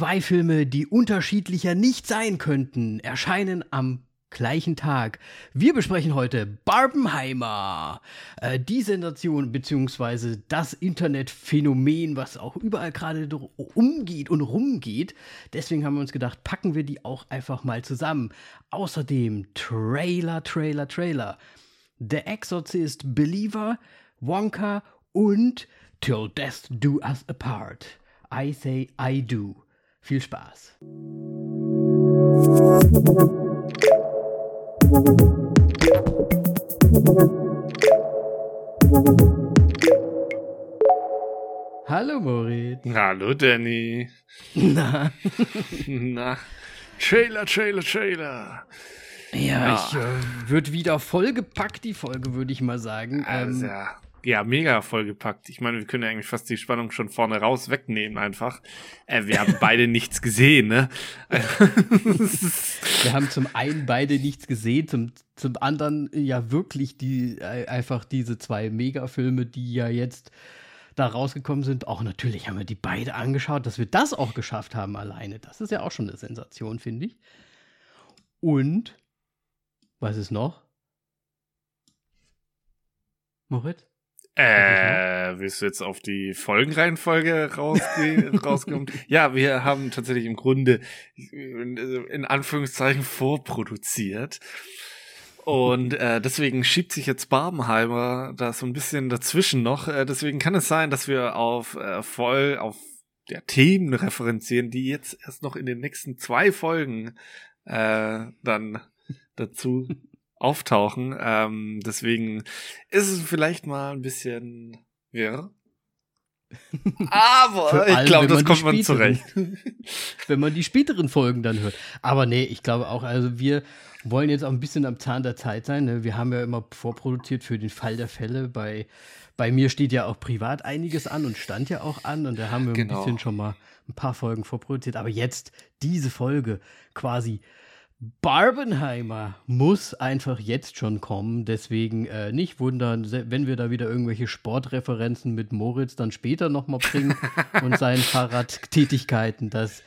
Zwei Filme, die unterschiedlicher nicht sein könnten, erscheinen am gleichen Tag. Wir besprechen heute Barbenheimer, äh, die Sensation bzw. das Internetphänomen, was auch überall gerade umgeht und rumgeht. Deswegen haben wir uns gedacht, packen wir die auch einfach mal zusammen. Außerdem Trailer, Trailer, Trailer. The Exorcist Believer, Wonka und Till Death Do Us Apart. I say I do. Viel Spaß. Hallo Moritz. Hallo Danny. Na. Na. Trailer, Trailer, Trailer. Ja, ja. ich äh, wird wieder vollgepackt, die Folge, würde ich mal sagen. Also, ähm, ja, mega vollgepackt. Ich meine, wir können ja eigentlich fast die Spannung schon vorne raus wegnehmen einfach. Äh, wir haben beide nichts gesehen, ne? wir haben zum einen beide nichts gesehen, zum, zum anderen ja wirklich die äh, einfach diese zwei Megafilme, die ja jetzt da rausgekommen sind. Auch natürlich haben wir die beide angeschaut, dass wir das auch geschafft haben alleine. Das ist ja auch schon eine Sensation, finde ich. Und was ist noch? Moritz? Äh, willst du jetzt auf die Folgenreihenfolge rauskommen? ja, wir haben tatsächlich im Grunde in Anführungszeichen vorproduziert. Und äh, deswegen schiebt sich jetzt Barbenheimer da so ein bisschen dazwischen noch. Äh, deswegen kann es sein, dass wir auf äh, voll auf der Themen referenzieren, die jetzt erst noch in den nächsten zwei Folgen äh, dann dazu auftauchen. Ähm, deswegen ist es vielleicht mal ein bisschen wirr. Aber ich glaube, das kommt man zurecht. wenn man die späteren Folgen dann hört. Aber nee, ich glaube auch, also wir wollen jetzt auch ein bisschen am Zahn der Zeit sein. Ne? Wir haben ja immer vorproduziert für den Fall der Fälle. Bei, bei mir steht ja auch privat einiges an und stand ja auch an. Und da haben wir genau. ein bisschen schon mal ein paar Folgen vorproduziert. Aber jetzt diese Folge quasi Barbenheimer muss einfach jetzt schon kommen. Deswegen äh, nicht wundern, wenn wir da wieder irgendwelche Sportreferenzen mit Moritz dann später nochmal bringen und seinen Fahrradtätigkeiten. Das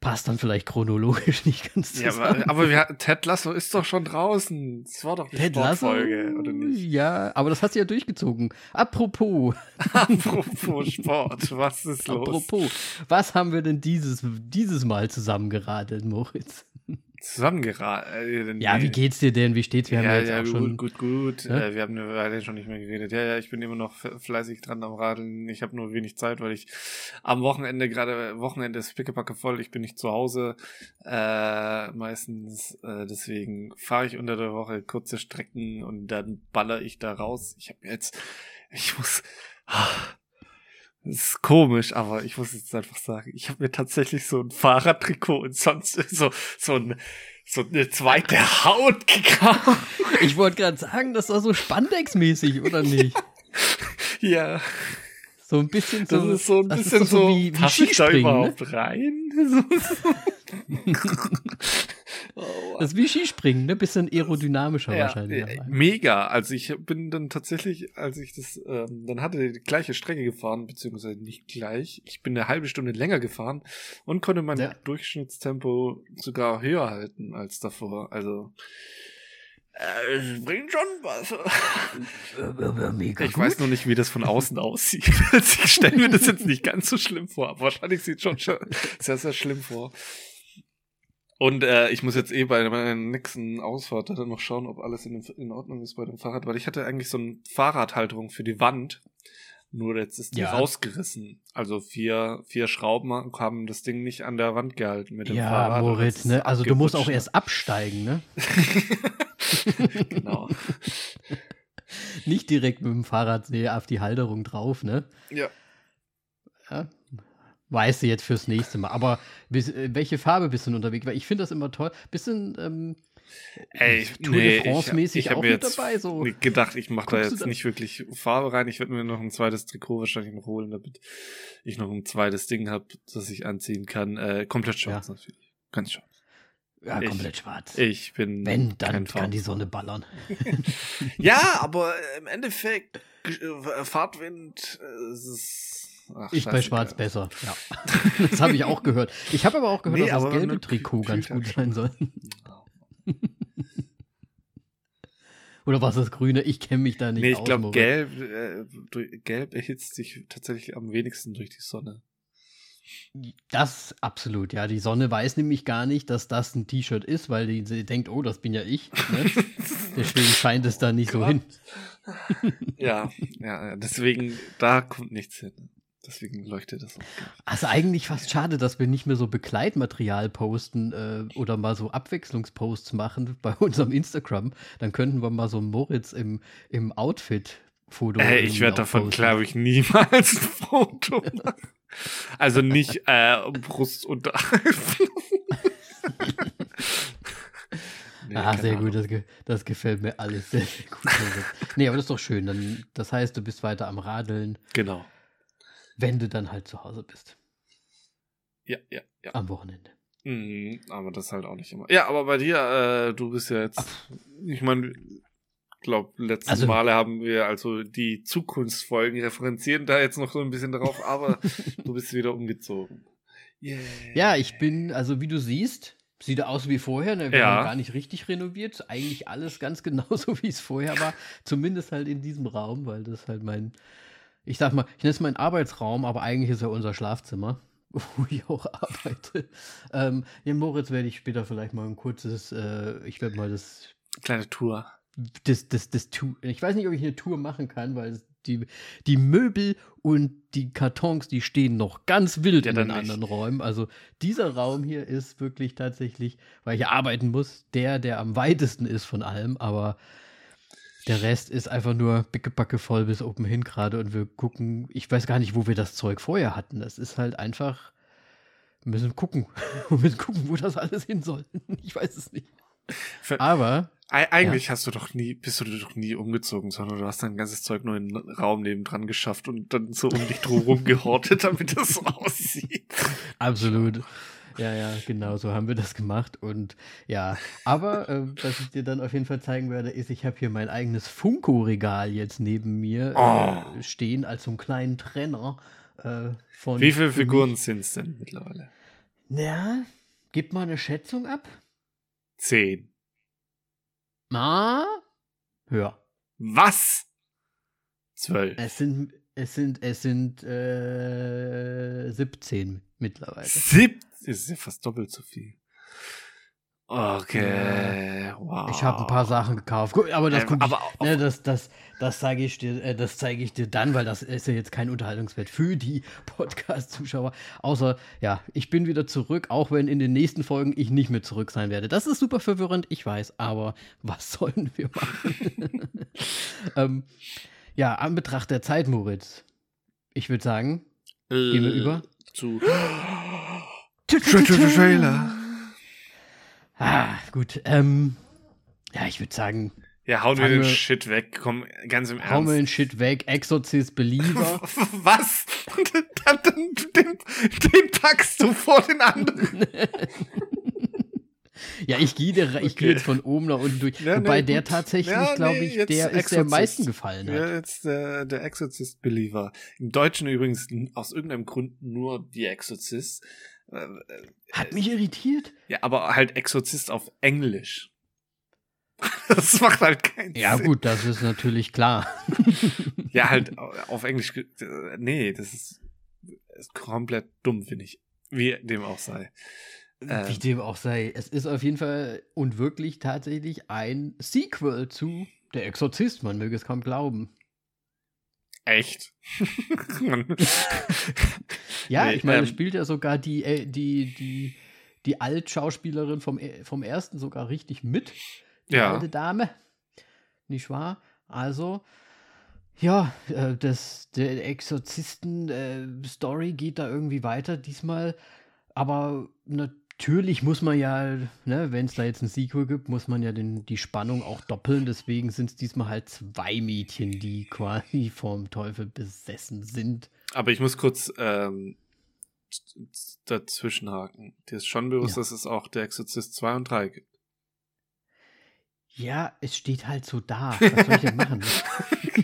passt dann vielleicht chronologisch nicht ganz zusammen. Ja, aber, aber wir, Ted Lasso ist doch schon draußen. Das war doch die Ted Sportfolge, Lasso? oder nicht? Ja, aber das hat sie ja durchgezogen. Apropos. Apropos Sport, was ist los? Apropos, was haben wir denn dieses, dieses Mal zusammengeradelt, Moritz? Zusammengeraten. Äh, ja, wie geht's dir denn? Wie steht's? Wir haben ja, ja jetzt ja, auch gut, schon. Gut, gut, ja? äh, wir haben eine Weile schon nicht mehr geredet. Ja, ja, ich bin immer noch fleißig dran am Radeln. Ich habe nur wenig Zeit, weil ich am Wochenende, gerade Wochenende ist pickepacke voll. Ich bin nicht zu Hause äh, meistens. Äh, deswegen fahre ich unter der Woche kurze Strecken und dann baller ich da raus. Ich habe jetzt, ich muss. Ah, das ist komisch, aber ich muss jetzt einfach sagen, ich habe mir tatsächlich so ein Fahrradtrikot und sonst so so ein so eine zweite Haut gekauft. Ich wollte gerade sagen, das war so Spandex-mäßig, oder nicht? ja. So ein bisschen so. Das ist so ein bisschen so, so, wie, wie Skispringen, da ne? überhaupt ne? rein? Oh, das ist wie Skispringen, ne? Bisschen aerodynamischer ja, wahrscheinlich. Äh, mega. Also ich bin dann tatsächlich, als ich das ähm, dann hatte, die gleiche Strecke gefahren, beziehungsweise nicht gleich. Ich bin eine halbe Stunde länger gefahren und konnte mein ja. Durchschnittstempo sogar höher halten als davor. Also es bringt schon was. ich weiß noch nicht, wie das von außen aussieht. ich stelle mir das jetzt nicht ganz so schlimm vor. Aber wahrscheinlich sieht es schon sehr, sehr schlimm vor. Und äh, ich muss jetzt eh bei meiner nächsten Ausfahrt dann noch schauen, ob alles in, in, Ordnung ist bei dem Fahrrad, weil ich hatte eigentlich so eine Fahrradhalterung für die Wand. Nur jetzt ist die ja. rausgerissen. Also vier, vier Schrauben haben das Ding nicht an der Wand gehalten mit dem ja, Fahrrad. Ja, Moritz, ne? Also du musst auch erst absteigen, ne? genau. nicht direkt mit dem Fahrrad auf die Halterung drauf, ne? Ja. ja Weißt du jetzt fürs nächste Mal. Aber bis, äh, welche Farbe bist du denn unterwegs? Weil ich finde das immer toll. Bisschen ähm, Ey, Tour nee, de France-mäßig auch mit dabei. So. gedacht, ich mache da jetzt da? nicht wirklich Farbe rein. Ich werde mir noch ein zweites Trikot wahrscheinlich noch holen, damit ich noch ein zweites Ding habe, das ich anziehen kann. Äh, komplett schwarz ja. natürlich. Ganz schwarz. Ja, ich, komplett schwarz. Ich bin. Wenn, dann kann die Sonne ballern. ja, aber im Endeffekt, äh, Fahrtwind, äh, es ist Ach, ist bei Schwarz besser, ja. das habe ich auch gehört. Ich habe aber auch gehört, nee, dass das gelbe Trikot ganz gut sein soll. Oder was das Grüne? Ich kenne mich da nicht nee, ich aus. Ich glaube, gelb, äh, gelb erhitzt sich tatsächlich am wenigsten durch die Sonne. Das absolut, ja. Die Sonne weiß nämlich gar nicht, dass das ein T-Shirt ist, weil die, sie denkt, oh, das bin ja ich. Ne? deswegen scheint es da nicht Gott. so hin. ja, ja, deswegen, da kommt nichts hin. Deswegen leuchtet das auch. Also eigentlich fast schade, dass wir nicht mehr so Begleitmaterial posten äh, oder mal so Abwechslungsposts machen bei unserem Instagram. Dann könnten wir mal so Moritz im, im Outfit Foto. Äh, ich werde davon, glaube ich, niemals ein Foto machen. Also nicht äh, Brust und nee, ah, sehr Ahnung. gut, das, das, gefällt mir alles sehr, sehr gut. nee, aber das ist doch schön. Dann, das heißt, du bist weiter am Radeln. Genau. Wenn du dann halt zu Hause bist. Ja, ja, ja. Am Wochenende. Mhm, aber das halt auch nicht immer. Ja, aber bei dir, äh, du bist ja jetzt, Ach. ich meine, glaube, letzten also, Male haben wir also die Zukunftsfolgen referenzieren da jetzt noch so ein bisschen drauf, aber du bist wieder umgezogen. Yeah. Ja, ich bin, also wie du siehst, sieht aus wie vorher. Ne? Wir ja. haben gar nicht richtig renoviert. Eigentlich alles ganz genauso, wie es vorher war. Zumindest halt in diesem Raum, weil das halt mein, ich sag mal, ich nenne es mein Arbeitsraum, aber eigentlich ist er unser Schlafzimmer wo ich auch arbeite. Ähm, ja, Moritz werde ich später vielleicht mal ein kurzes, äh, ich werde mal das kleine Tour das, das, das Tour. Ich weiß nicht, ob ich eine Tour machen kann, weil die, die Möbel und die Kartons, die stehen noch ganz wild in den anderen Räumen. Also dieser Raum hier ist wirklich tatsächlich, weil ich arbeiten muss, der, der am weitesten ist von allem, aber der Rest ist einfach nur bickebacke voll bis oben hin gerade und wir gucken, ich weiß gar nicht, wo wir das Zeug vorher hatten. Das ist halt einfach, wir müssen gucken. wir müssen gucken, wo das alles hin soll. Ich weiß es nicht. Aber eigentlich ja. hast du doch nie, bist du doch nie umgezogen, sondern du hast dein ganzes Zeug nur in den Raum nebendran geschafft und dann so um dich drumherum gehortet, damit das so aussieht. Absolut. Ja, ja, genau, so haben wir das gemacht. Und ja, aber äh, was ich dir dann auf jeden Fall zeigen werde, ist, ich habe hier mein eigenes Funko-Regal jetzt neben mir oh. äh, stehen, als so einen kleinen Trenner äh, von. Wie viele Figuren sind es denn mittlerweile? Ja, gib mal eine Schätzung ab. Zehn. Na, höher. Was? Zwölf. Es sind, es sind, es sind äh, 17 mittlerweile. Sieb das ist ja fast doppelt so viel. Okay, wow. Ich habe ein paar Sachen gekauft. Aber das, ähm, aber ich, ne, das, das, das zeige ich dir, äh, das zeige ich dir dann, weil das ist ja jetzt kein Unterhaltungswert für die Podcast-Zuschauer. Außer, ja, ich bin wieder zurück, auch wenn in den nächsten Folgen ich nicht mehr zurück sein werde. Das ist super verwirrend, ich weiß, aber was sollen wir machen? ähm, ja, an Betracht der Zeit, Moritz. Ich würde sagen, äh, gehen wir über zu Trailer. Ah, gut. Ähm, ja, ich würde sagen. Ja, hauen wir den Shit weg. Komm, ganz im Ernst. Hauen wir den Shit weg. Exorcist Believer. Was? Den, den, den packst du vor den anderen. ja, ich gehe ich geh jetzt von oben nach unten durch. Ja, Wobei nee, der tatsächlich, ja, glaube ich, nee, der ist der am meisten gefallen hat. Ja, jetzt der, der Exorcist Believer. Im Deutschen übrigens aus irgendeinem Grund nur die Exorcist. Hat mich irritiert. Ja, aber halt Exorzist auf Englisch. Das macht halt keinen ja, Sinn. Ja, gut, das ist natürlich klar. ja, halt auf Englisch. Nee, das ist, ist komplett dumm, finde ich. Wie dem auch sei. Wie ähm. dem auch sei. Es ist auf jeden Fall und wirklich tatsächlich ein Sequel zu Der Exorzist. Man möge es kaum glauben. Echt? ja, nee, ich meine, ähm, spielt ja sogar die, äh, die, die, die Altschauspielerin vom, äh, vom ersten sogar richtig mit. Die ja. alte Dame. Nicht wahr? Also, ja, äh, das, der Exorzisten-Story geht da irgendwie weiter diesmal. Aber natürlich natürlich muss man ja, ne, wenn es da jetzt ein Sequel gibt, muss man ja den, die Spannung auch doppeln. Deswegen sind es diesmal halt zwei Mädchen, die quasi vom Teufel besessen sind. Aber ich muss kurz ähm, dazwischenhaken. Dir ist schon bewusst, ja. dass es auch der Exorzist 2 und 3 gibt. Ja, es steht halt so da. Was soll ich denn machen?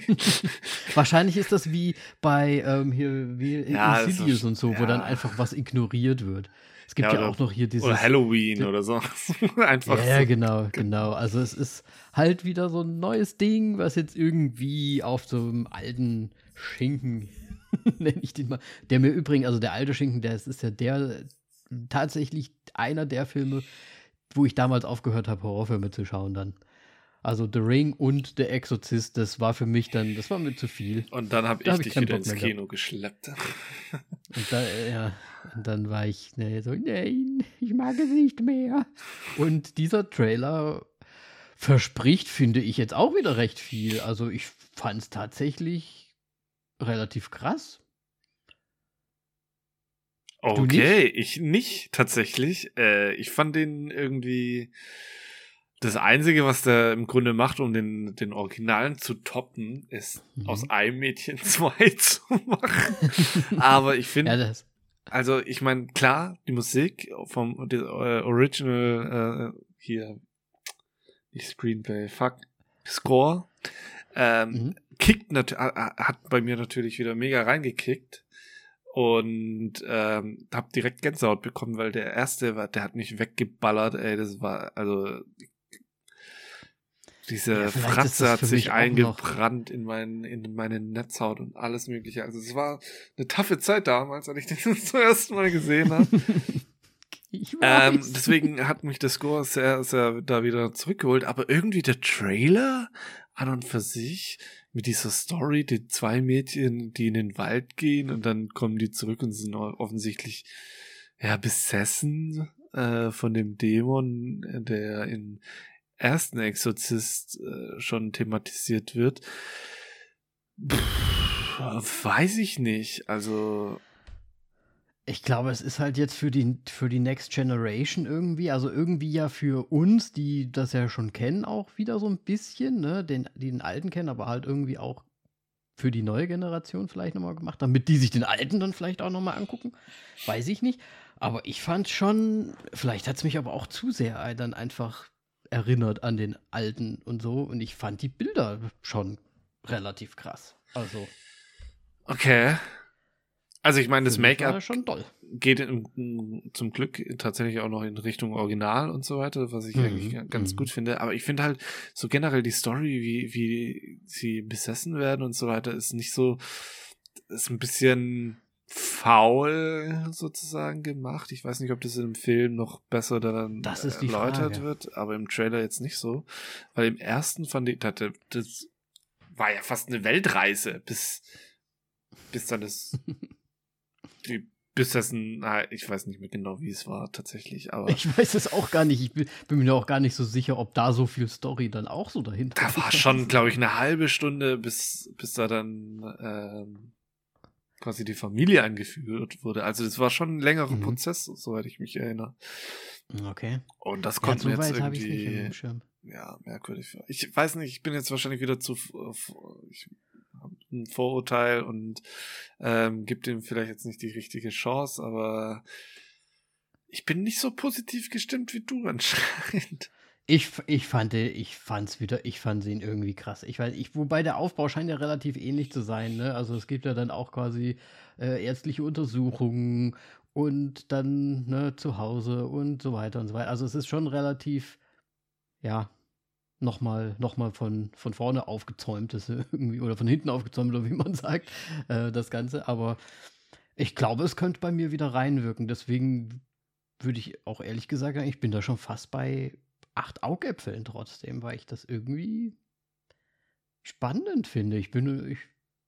Wahrscheinlich ist das wie bei ähm, hier wie Ja, Insidious und so, wo ja. dann einfach was ignoriert wird. Es gibt Ja, ja, auch noch hier dieses. Oder Halloween oder so. Einfach Ja, so. genau, genau. Also es ist halt wieder so ein neues Ding, was jetzt irgendwie auf so einem alten Schinken, nenne ich den mal, der mir übrigens, also der alte Schinken, der ist, ist ja der tatsächlich einer der Filme, wo ich damals aufgehört habe, Horrorfilme zu schauen dann. Also The Ring und Der Exorzist, das war für mich dann, das war mir zu viel. Und dann habe Da ich hab ich dich keinen wieder ins Kino geschleppt. Und, da, äh, ja, und dann war ich nee, so, nein, ich mag es nicht mehr. Und dieser Trailer verspricht, finde ich, jetzt auch wieder recht viel. Also ich fand es tatsächlich relativ krass. Okay, ich nicht tatsächlich. Äh, ich fand den irgendwie das Einzige, was der im Grunde macht, um den, den Originalen zu toppen, ist Mhm. aus einem Mädchen zwei zu machen. Aber ich Ja, finde, das, also ich meine, klar, die Musik vom der, äh, Original äh, hier, nicht Screenplay, fuck, Score, ähm, mhm. kickt hat bei mir natürlich wieder mega reingekickt und ähm, hab direkt Gänsehaut bekommen, weil der erste war, der hat mich weggeballert, ey, das war also diese Ja, Fratze hat sich eingebrannt in meinen in meine Netzhaut und alles mögliche. Also es war eine taffe Zeit damals, als ich den zum ersten Mal gesehen habe. Ähm, deswegen hat mich der Score sehr, sehr da wieder zurückgeholt. Aber irgendwie der Trailer an und für sich mit dieser Story, die zwei Mädchen, die in den Wald gehen und dann kommen die zurück und sind offensichtlich ja besessen äh, von dem Dämon, der im ersten Exorzist äh, schon thematisiert wird. Pff, weiß ich nicht. Also Ich glaube, es ist halt jetzt für die, für die Next Generation irgendwie, also irgendwie ja für uns, die das ja schon kennen, auch wieder so ein bisschen, ne, den, die den alten kennen, aber halt irgendwie auch für die neue Generation vielleicht nochmal gemacht, damit die sich den alten dann vielleicht auch nochmal angucken. Weiß ich nicht. Aber ich fand schon, vielleicht hat es mich aber auch zu sehr dann einfach erinnert an den alten und so. Und ich fand die Bilder schon relativ krass. Also, Okay. Also ich meine, das Make-up geht in, zum Glück tatsächlich auch noch in Richtung Original und so weiter, was ich Mhm, eigentlich ga- ganz mhm. gut finde. Aber ich finde halt so generell die Story, wie, wie sie besessen werden und so weiter, ist nicht so, ist ein bisschen faul sozusagen gemacht. Ich weiß nicht, ob das im Film noch besser dann Das erläutert Frage. wird, aber im Trailer jetzt nicht so. Weil im ersten fand ich, das, das war ja fast eine Weltreise, bis, bis dann das bis dessen, na, ich weiß nicht mehr genau, wie es war tatsächlich, aber Ich weiß es auch gar nicht. Ich bin, bin mir auch gar nicht so sicher, ob da so viel Story dann auch so dahinter da war schon, glaube ich, eine halbe Stunde, bis, bis da dann ähm, quasi die Familie eingeführt wurde. Also das war schon ein längerer Mhm. Prozess, soweit ich mich erinnere. Okay. Und das Ja, konnte so mir jetzt irgendwie ja, merkwürdig. Ich weiß nicht, ich bin jetzt wahrscheinlich wieder zu, ich habe ein Vorurteil und ähm, gibt ihm vielleicht jetzt nicht die richtige Chance, aber ich bin nicht so positiv gestimmt wie du anscheinend. Ich, ich fand ich fand's wieder, ich fand ihn irgendwie krass. Ich weiß, ich, wobei der Aufbau scheint ja relativ ähnlich zu sein, ne? Also es gibt ja dann auch quasi äh, ärztliche Untersuchungen und dann ne, zu Hause und so weiter und so weiter. Also es ist schon relativ, ja, nochmal noch mal von, von vorne aufgezäumt ist irgendwie, oder von hinten aufgezäumt, oder wie man sagt, äh, das Ganze. Aber ich glaube, es könnte bei mir wieder reinwirken. Deswegen würde ich auch ehrlich gesagt sagen, ich bin da schon fast bei acht Augäpfeln trotzdem, weil ich das irgendwie spannend finde. Ich bin, ich,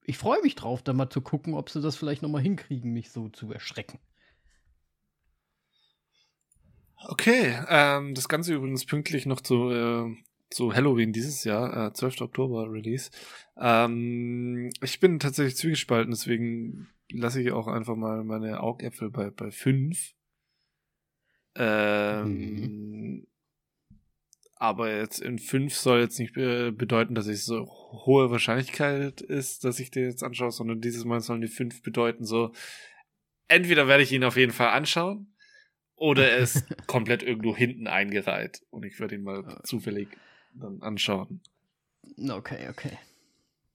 ich freue mich drauf, da mal zu gucken, ob sie das vielleicht noch mal hinkriegen, mich so zu erschrecken. Okay, ähm, das Ganze übrigens pünktlich noch zu, äh, zu Halloween dieses Jahr, äh, 12. Oktober Release. Ähm, ich bin tatsächlich zwiegespalten, deswegen lasse ich auch einfach mal meine Augäpfel bei, bei fünf. Ähm, Aber jetzt in fünf soll jetzt nicht äh, bedeuten, dass es so hohe Wahrscheinlichkeit ist, dass ich den jetzt anschaue, sondern dieses Mal sollen die fünf bedeuten so, entweder werde ich ihn auf jeden Fall anschauen oder er ist komplett irgendwo hinten eingereiht und ich werde ihn mal zufällig dann anschauen. Okay, okay.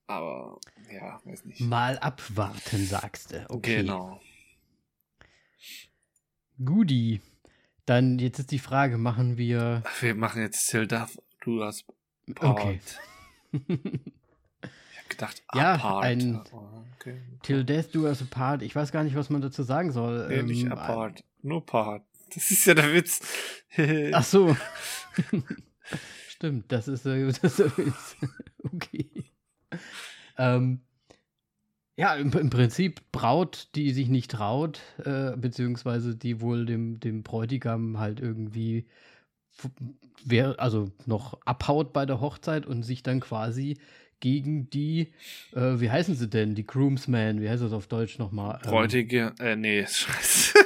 Aber ja, weiß nicht. Mal abwarten, sagst du. Okay. Genau. Guti. Dann jetzt ist die Frage, machen wir. Ach, wir machen jetzt Till Death, du hast Part. Okay. Ich hab gedacht, Ja, apart. ein- Oh, okay. Till Death Do Us Apart. Ich weiß gar nicht, was man dazu sagen soll. Nee, nicht Ähm, apart, nur Part. Das ist ja der Witz. Ach so. Stimmt, das ist, äh, das ist okay. Ähm, ja, im, im Prinzip Braut, die sich nicht traut, äh, beziehungsweise die wohl dem, dem Bräutigam halt irgendwie wer, also noch abhaut bei der Hochzeit und sich dann quasi gegen die, äh, wie heißen sie denn, die Groomsmen, wie heißt das auf Deutsch nochmal? Ähm, Bräutige, äh, nee, scheiße.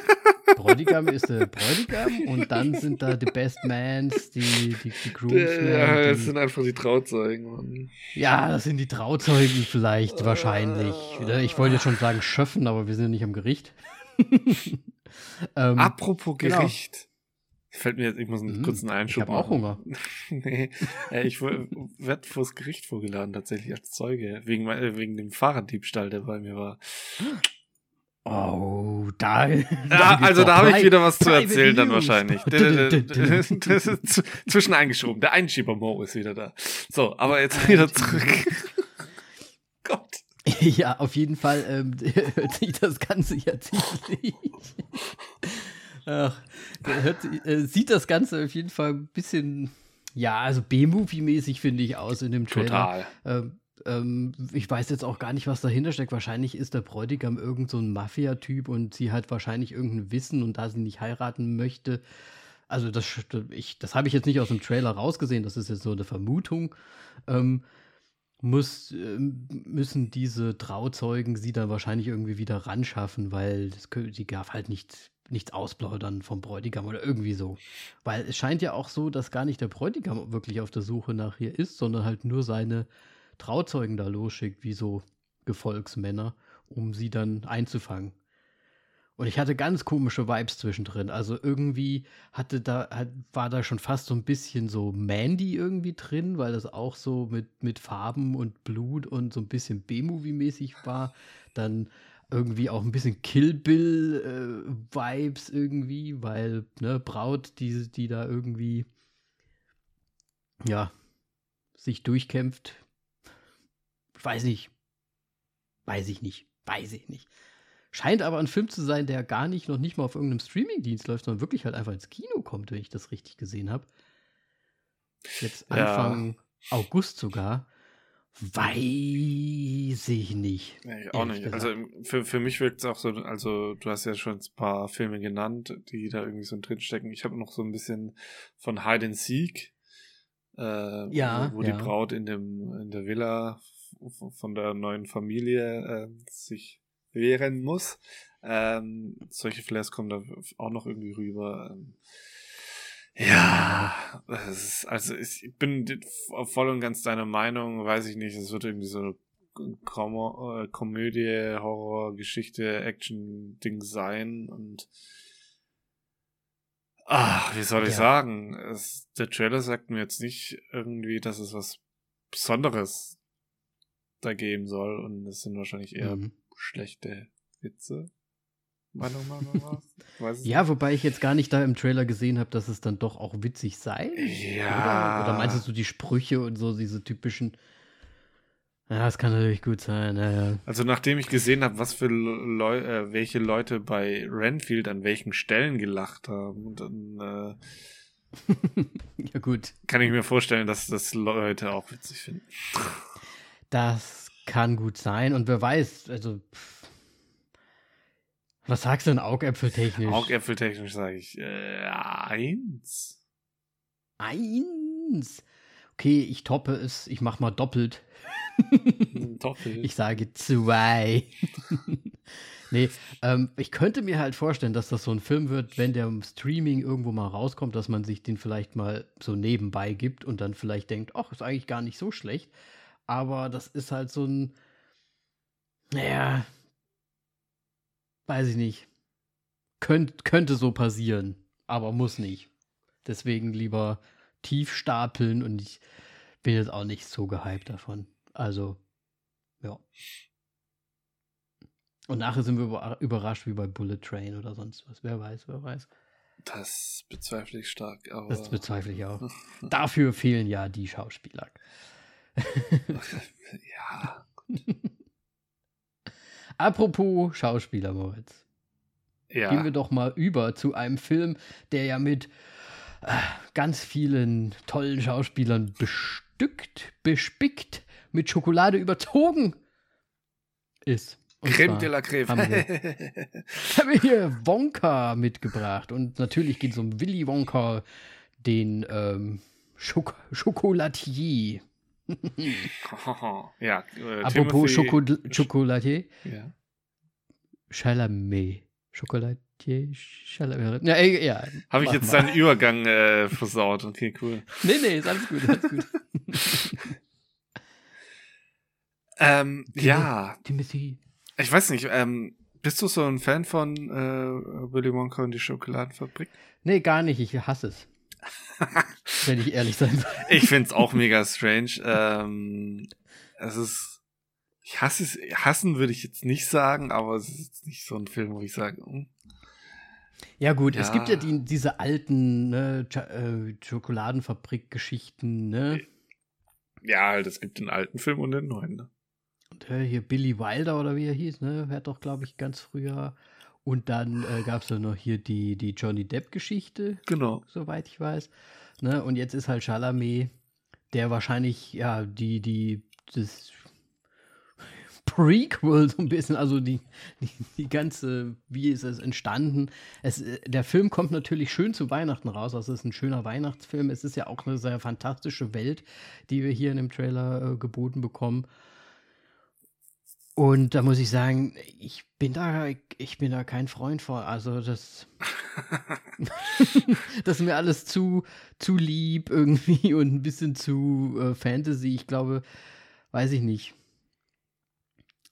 Bräutigam ist der Bräutigam und dann sind da die Best Mans, die, die, die Groomsmen. Ja, das die, sind einfach die Trauzeugen. Mann. ja, das sind die Trauzeugen vielleicht, wahrscheinlich. Ich wollte jetzt schon sagen Schöffen, aber wir sind ja nicht am Gericht. ähm, Apropos genau. Gericht. Fällt mir jetzt, ich muss einen Mhm, kurzen Einschub ich hab auch machen. Hunger. nee, äh, ich werde vors Gericht vorgeladen, tatsächlich als Zeuge, wegen, äh, wegen dem Fahrraddiebstahl, der bei mir war. Oh, da. Ja, gibt's also da habe ich wieder was zu erzählen dann wahrscheinlich. Das ist zwischen eingeschoben. Der Einschieber Mo ist wieder da. So, aber jetzt wieder zurück. Gott. Ja, auf jeden Fall ähm, hört sich das Ganze ja ziemlich. Ach, hört, äh, sieht das Ganze auf jeden Fall ein bisschen, ja, also B-Movie-mäßig finde ich aus in dem Trailer. Total. Ähm, ähm, ich weiß jetzt auch gar nicht, was dahinter steckt. Wahrscheinlich ist der Bräutigam irgend so ein Mafia-Typ und sie hat wahrscheinlich irgendein Wissen und da sie nicht heiraten möchte. Also das, das habe ich jetzt nicht aus dem Trailer rausgesehen, das ist jetzt so eine Vermutung. Ähm, muss, ähm, müssen diese Trauzeugen sie dann wahrscheinlich irgendwie wieder ranschaffen, weil das, kö- die darf halt nicht, nichts ausplaudern vom Bräutigam oder irgendwie so. Weil es scheint ja auch so, dass gar nicht der Bräutigam wirklich auf der Suche nach ihr ist, sondern halt nur seine Trauzeugen da losschickt, wie so Gefolgsmänner, um sie dann einzufangen. Und ich hatte ganz komische Vibes zwischendrin. Also irgendwie hatte da, hat, war da schon fast so ein bisschen so Mandy irgendwie drin, weil das auch so mit, mit Farben und Blut und so ein bisschen B-Movie-mäßig war. Dann irgendwie auch ein bisschen Kill Bill-Vibes irgendwie, weil, ne, Braut, die, die da irgendwie, ja, sich durchkämpft. Ich weiß nicht. Weiß ich nicht. Weiß ich nicht. Scheint aber ein Film zu sein, der gar nicht, noch nicht mal auf irgendeinem Streamingdienst läuft, sondern wirklich halt einfach ins Kino kommt, wenn ich das richtig gesehen habe. Jetzt Ja. Anfang August sogar. Weiß ich nicht. Nee, ich auch nicht. gesagt. Also für, für mich wirkt es auch so, also du hast ja schon ein paar Filme genannt, die da irgendwie so drinstecken. Ich habe noch so ein bisschen von Hide and Seek, äh, Ja, wo, wo ja. die Braut in dem in der Villa von der neuen Familie äh, sich wehren muss. Ähm, solche Flares kommen da auch noch irgendwie rüber. Ähm, ja, ist, also ich bin voll und ganz deiner Meinung, weiß ich nicht, es wird irgendwie so eine Kom äh, Komödie, Horror, Geschichte, Action-Ding sein und ach, wie soll ich Ja. sagen? Es, der Trailer sagt mir jetzt nicht irgendwie, dass es was Besonderes da geben soll und es sind wahrscheinlich eher Mhm. schlechte Witze. Meiner Meinung nach. Ja, wobei ich jetzt gar nicht da im Trailer gesehen habe, dass es dann doch auch witzig sei. Ja. Oder, oder meinst du die Sprüche und so, diese typischen. Ja, das kann natürlich gut sein. Ja, ja. Also nachdem ich gesehen habe, was für Leu äh, welche Leute bei Renfield an welchen Stellen gelacht haben, dann äh, ja, gut. kann ich mir vorstellen, dass das Leute auch witzig finden. Das kann gut sein. Und wer weiß, also. pff. Was sagst du denn Augäpfeltechnisch? Augäpfeltechnisch sage ich äh, eins. Eins. Okay, ich toppe es. Ich mach mal doppelt. Doppel. Ich sage zwei. nee, ähm, ich könnte mir halt vorstellen, dass das so ein Film wird, wenn der im Streaming irgendwo mal rauskommt, dass man sich den vielleicht mal so nebenbei gibt und dann vielleicht denkt, ach, ist eigentlich gar nicht so schlecht. Aber das ist halt so ein, naja, weiß ich nicht. Könnt, könnte so passieren, aber muss nicht. Deswegen lieber tief stapeln und ich bin jetzt auch nicht so gehypt davon. Also, ja. Und nachher sind wir überrascht wie bei Bullet Train oder sonst was. Wer weiß, wer weiß. Das bezweifle ich stark. Aber das bezweifle ich auch. Dafür fehlen ja die Schauspieler. Ja. Apropos Schauspieler, Moritz. Ja. Gehen wir doch mal über zu einem Film, der ja mit äh, ganz vielen tollen Schauspielern bestückt, bespickt, mit Schokolade überzogen ist. Und Creme de la Creme. Haben wir, haben wir hier Wonka mitgebracht. Und natürlich geht es um Willy Wonka, den ähm, Schok Schokolatier. ja, äh, Apropos Schoko Schokolatier. Ja. Chalamet. Schokolatier, Chalamet. Ja, ja, Habe ich jetzt mal. seinen Übergang äh, versaut. Okay, cool. Nee, nee, ist alles gut, alles gut. ähm, ja. Timothy. Ich weiß nicht, ähm, bist du so ein Fan von äh, Willy Wonka und die Schokoladenfabrik? Nee, gar nicht. Ich hasse es. Wenn ich ehrlich sein soll. Ich finde es auch mega strange. Ähm, es ist. Ich hasse es. Hassen würde ich jetzt nicht sagen, aber es ist nicht so ein Film, wo ich sage. Hm. Ja, gut, ja. es gibt ja die, diese alten ne, äh, Schokoladenfabrik-Geschichten, ne? Ja, halt, es gibt den alten Film und den neuen, ne? Und äh, hier Billy Wilder oder wie er hieß, ne? Wer doch, glaube ich, ganz früher. Und dann äh, gab es ja noch hier die, die Johnny Depp-Geschichte. Genau. Soweit ich weiß. Ne? Und jetzt ist halt Chalamet, der wahrscheinlich, ja, die, die, das Prequel so ein bisschen, also die, die, die, ganze, wie ist es entstanden. Es, der Film kommt natürlich schön zu Weihnachten raus, also es ist ein schöner Weihnachtsfilm. Es ist ja auch eine sehr fantastische Welt, die wir hier in dem Trailer äh, geboten bekommen. Und da muss ich sagen, ich bin da, ich bin da kein Freund vor. Also das, das ist mir alles zu, zu lieb irgendwie und ein bisschen zu äh, Fantasy. Ich glaube, weiß ich nicht.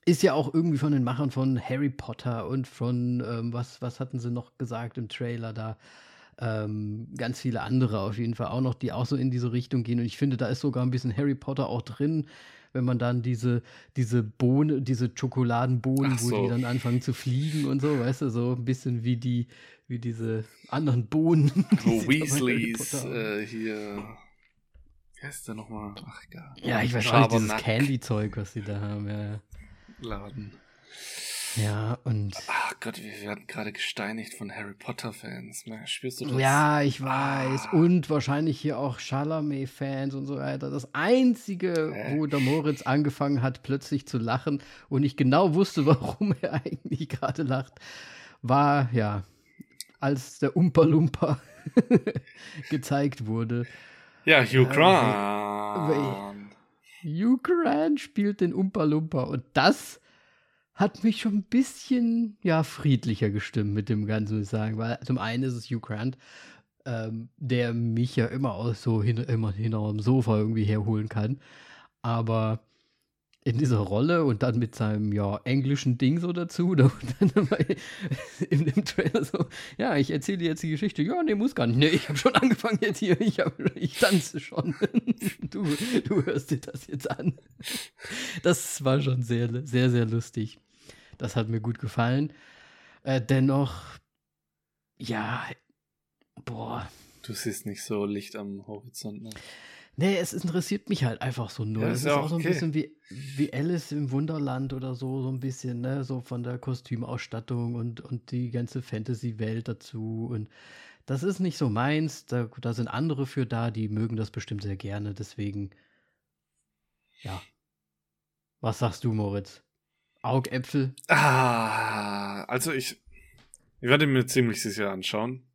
Ist ja auch irgendwie von den Machern von Harry Potter und von, ähm, was, was hatten sie noch gesagt im Trailer da? Ähm, ganz viele andere auf jeden Fall auch noch, die auch so in diese Richtung gehen. Und ich finde, da ist sogar ein bisschen Harry Potter auch drin wenn man dann diese, diese Bohnen, diese Schokoladenbohnen, so. wo die dann anfangen zu fliegen und so, weißt du, so ein bisschen wie die, wie diese anderen Bohnen. Wo Weasleys äh, hier. Wie heißt der nochmal? Ach egal. Ja, ich weiß schon, dieses Candy-Zeug, was sie da haben, ja. Laden. Ja, und. Ach Gott, wir werden gerade gesteinigt von Harry Potter-Fans. Spürst du das? Ja, ich weiß. Ah. Und wahrscheinlich hier auch Chalamet-Fans und so weiter. Das Einzige, äh. wo der Moritz angefangen hat, plötzlich zu lachen und ich genau wusste, warum er eigentlich gerade lacht, war, ja, als der Umpa Lumpa gezeigt wurde. Ja, Hugh Grant. Äh, Hugh Grant spielt den Umpa Lumpa und das hat mich schon ein bisschen ja friedlicher gestimmt mit dem Ganzen, muss ich sagen. Weil zum einen ist es Hugh Grant, ähm, der mich ja immer aus so hin, immer hinter dem Sofa irgendwie herholen kann. Aber in dieser Rolle und dann mit seinem ja englischen Ding so dazu dann in dem Trailer so ja ich erzähle jetzt die Geschichte. Ja nee muss gar nicht. Nee ich habe schon angefangen jetzt hier. Ich, hab, ich tanze schon. Du du hörst dir das jetzt an. Das war schon sehr sehr sehr lustig das hat mir gut gefallen. Äh, dennoch, ja, boah. Du siehst nicht so Licht am Horizont, ne? Nee, es interessiert mich halt einfach so nur. Ja, es ist auch, auch so ein okay. bisschen wie, wie Alice im Wunderland oder so, so ein bisschen, ne, so von der Kostümausstattung und, und die ganze Fantasy-Welt dazu. Und das ist nicht so meins. Da, da sind andere für da, die mögen das bestimmt sehr gerne. Deswegen, ja. Was sagst du, Moritz? Augäpfel. Ah, also ich, ich werde mir ziemlich sicher anschauen.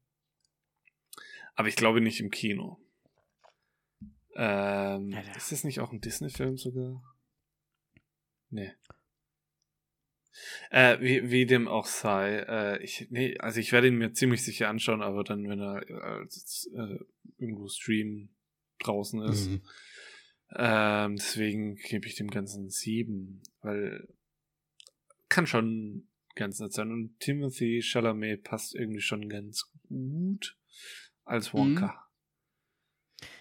Aber ich glaube nicht im Kino. Ähm, ja, ist das nicht auch ein Disney-Film sogar? Nee. Äh, wie, wie dem auch sei, äh, ich, nee, also ich werde ihn mir ziemlich sicher anschauen, aber dann, wenn er äh, äh irgendwo streamen draußen ist. Mhm. Ähm, deswegen gebe ich dem Ganzen sieben, weil kann schon ganz nett sein. Und Timothy Chalamet passt irgendwie schon ganz gut als mhm. Wonka.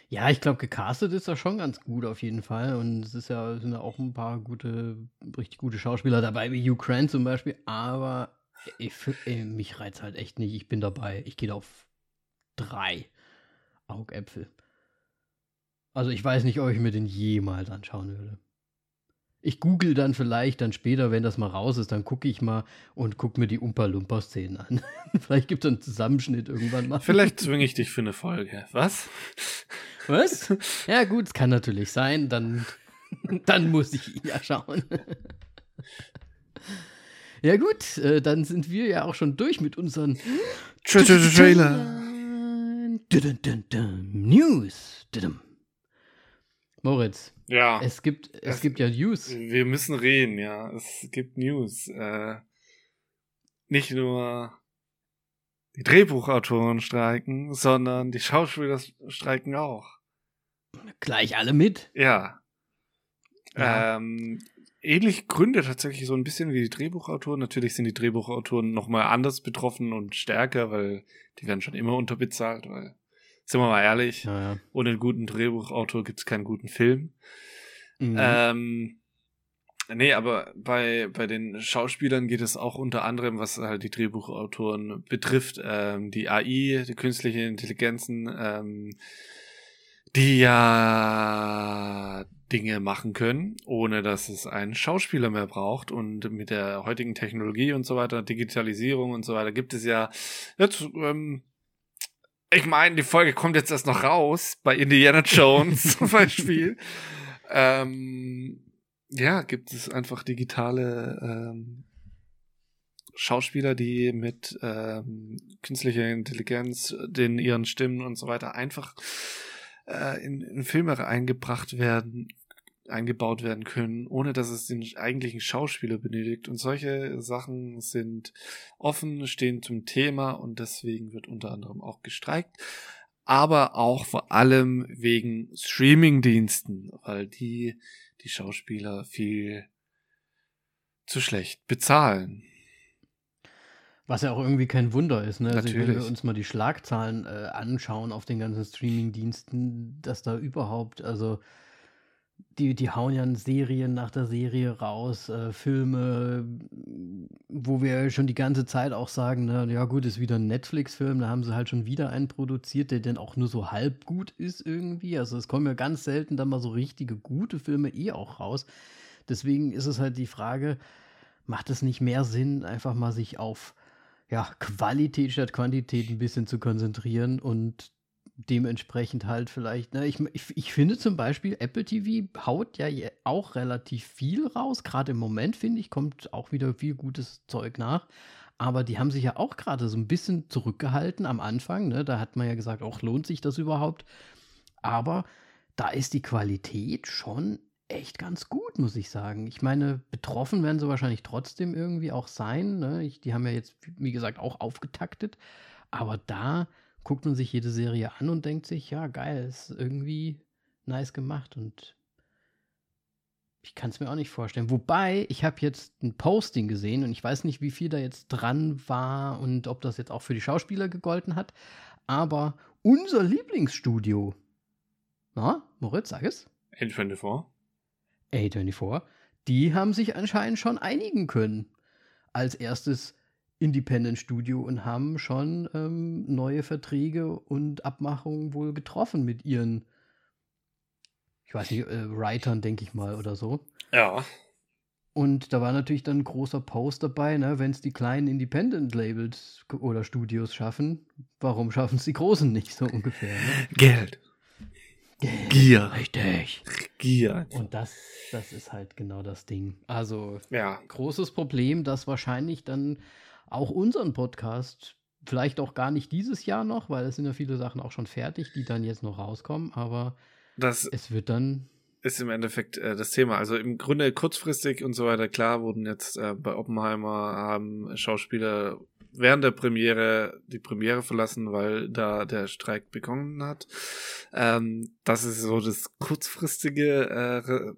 Ja, ich glaube, gecastet ist er schon ganz gut auf jeden Fall. Und es ist ja, sind ja auch ein paar gute, richtig gute Schauspieler dabei, wie Hugh Grant zum Beispiel. Aber ich, ey, mich reizt halt echt nicht. Ich bin dabei. Ich gehe auf drei Augäpfel. Also ich weiß nicht, ob ich mir den jemals anschauen würde. Ich google dann vielleicht dann später, wenn das mal raus ist, dann gucke ich mal und gucke mir die Umpa-Lumpa-Szenen an. vielleicht gibt es einen Zusammenschnitt irgendwann mal. Vielleicht zwinge ich dich für eine Folge. Was? Was? Ja gut, es kann natürlich sein. Dann, dann muss ich ihn ja schauen. ja gut, äh, dann sind wir ja auch schon durch mit unseren Tra -tra -tra Trailer. News. Moritz. Ja. Es gibt, es, es, gibt ja News. Wir müssen reden, ja. Es gibt News. Äh, nicht nur die Drehbuchautoren streiken, sondern die Schauspieler streiken auch. Gleich alle mit. Ja. ja. Ähm, ähnliche Gründe tatsächlich so ein bisschen wie die Drehbuchautoren. Natürlich sind die Drehbuchautoren nochmal anders betroffen und stärker, weil die werden schon immer unterbezahlt, weil sind wir mal ehrlich, ja, ja. ohne einen guten Drehbuchautor gibt es keinen guten Film. Mhm. Ähm, nee, aber bei, bei den Schauspielern geht es auch unter anderem, was halt die Drehbuchautoren betrifft, ähm, die AI, die künstliche Intelligenzen, ähm, die ja Dinge machen können, ohne dass es einen Schauspieler mehr braucht. Und mit der heutigen Technologie und so weiter, Digitalisierung und so weiter, gibt es ja jetzt ähm, ich meine, die Folge kommt jetzt erst noch raus bei Indiana Jones zum Beispiel. Ähm, ja, gibt es einfach digitale ähm, Schauspieler, die mit ähm, künstlicher Intelligenz, den ihren Stimmen und so weiter einfach äh, in, in Filme eingebracht werden eingebaut werden können, ohne dass es den eigentlichen Schauspieler benötigt. Und solche Sachen sind offen, stehen zum Thema und deswegen wird unter anderem auch gestreikt. Aber auch vor allem wegen Streamingdiensten, weil die die Schauspieler viel zu schlecht bezahlen. Was ja auch irgendwie kein Wunder ist, ne? Also wenn wir uns mal die Schlagzahlen äh, anschauen auf den ganzen Streamingdiensten, dass da überhaupt, also die, die hauen ja Serien nach der Serie raus, äh, Filme, wo wir schon die ganze Zeit auch sagen, na, ja gut, ist wieder ein Netflix-Film, da haben sie halt schon wieder einen produziert, der dann auch nur so halb gut ist irgendwie. Also es kommen ja ganz selten dann mal so richtige gute Filme eh auch raus. Deswegen ist es halt die Frage, macht es nicht mehr Sinn, einfach mal sich auf ja, Qualität statt Quantität ein bisschen zu konzentrieren und dementsprechend halt vielleicht, ne, ich, ich, ich finde zum Beispiel, Apple TV haut ja auch relativ viel raus. Gerade im Moment, finde ich, kommt auch wieder viel gutes Zeug nach. Aber die haben sich ja auch gerade so ein bisschen zurückgehalten am Anfang. Ne? Da hat man ja gesagt, auch lohnt sich das überhaupt. Aber da ist die Qualität schon echt ganz gut, muss ich sagen. Ich meine, betroffen werden sie wahrscheinlich trotzdem irgendwie auch sein. Ne? Ich, die haben ja jetzt, wie gesagt, auch aufgetaktet. Aber da guckt man sich jede Serie an und denkt sich, ja, geil, ist irgendwie nice gemacht und ich kann es mir auch nicht vorstellen. Wobei, ich habe jetzt ein Posting gesehen und ich weiß nicht, wie viel da jetzt dran war und ob das jetzt auch für die Schauspieler gegolten hat. Aber unser Lieblingsstudio, na, Moritz, sag es. A24. A24. Die haben sich anscheinend schon einigen können. Als erstes Independent Studio und haben schon ähm, neue Verträge und Abmachungen wohl getroffen mit ihren, ich weiß nicht, äh, Writern, denke ich mal, oder so. Ja. Und da war natürlich dann ein großer Post dabei, ne, wenn es die kleinen Independent-Labels oder Studios schaffen, warum schaffen es die großen nicht so ungefähr? Ne? Geld. Geld. Gier. Richtig. Gier. Und das, das ist halt genau das Ding. Also, ja. großes Problem, das wahrscheinlich dann auch unseren Podcast, vielleicht auch gar nicht dieses Jahr noch, weil es sind ja viele Sachen auch schon fertig, die dann jetzt noch rauskommen, aber das es wird dann. Ist im Endeffekt äh, das Thema. Also im Grunde kurzfristig und so weiter, klar, wurden jetzt äh, bei Oppenheimer haben Schauspieler während der Premiere die Premiere verlassen, weil da der Streik begonnen hat. Ähm, das ist so das kurzfristige äh,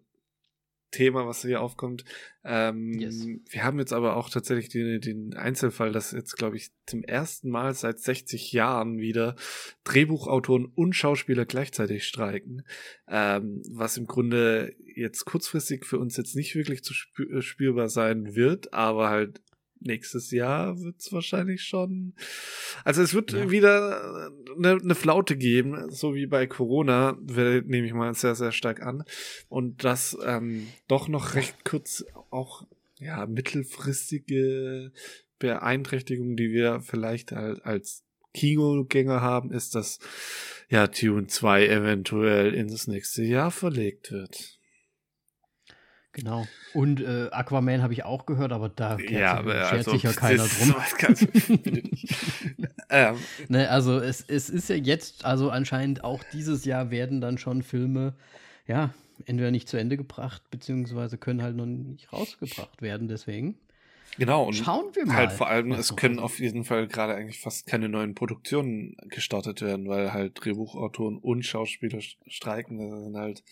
Thema, was hier aufkommt. Ähm, yes. Wir haben jetzt aber auch tatsächlich den, den Einzelfall, dass jetzt, glaube ich, zum ersten Mal seit 60 Jahren wieder Drehbuchautoren und Schauspieler gleichzeitig streiken, ähm, was im Grunde jetzt kurzfristig für uns jetzt nicht wirklich zu spür spürbar sein wird, aber halt nächstes Jahr wird es wahrscheinlich schon. Also es wird ja. wieder eine, eine Flaute geben, so wie bei Corona, nehme ich mal sehr, sehr stark an. Und das ähm, doch noch recht kurz auch ja mittelfristige Beeinträchtigung, die wir vielleicht halt als Kinogänger haben, ist, dass ja Tune 2 eventuell ins nächste Jahr verlegt wird. Genau. Und äh, Aquaman habe ich auch gehört, aber da ja, sich, schert also, sich ja keiner drum. ähm. ne, also es, es ist ja jetzt, also anscheinend auch dieses Jahr werden dann schon Filme, ja, entweder nicht zu Ende gebracht, beziehungsweise können halt noch nicht rausgebracht werden, deswegen. Genau, und schauen wir mal. Halt vor allem, es können auf jeden Fall gerade eigentlich fast keine neuen Produktionen gestartet werden, weil halt Drehbuchautoren und Schauspieler streiken. Das sind halt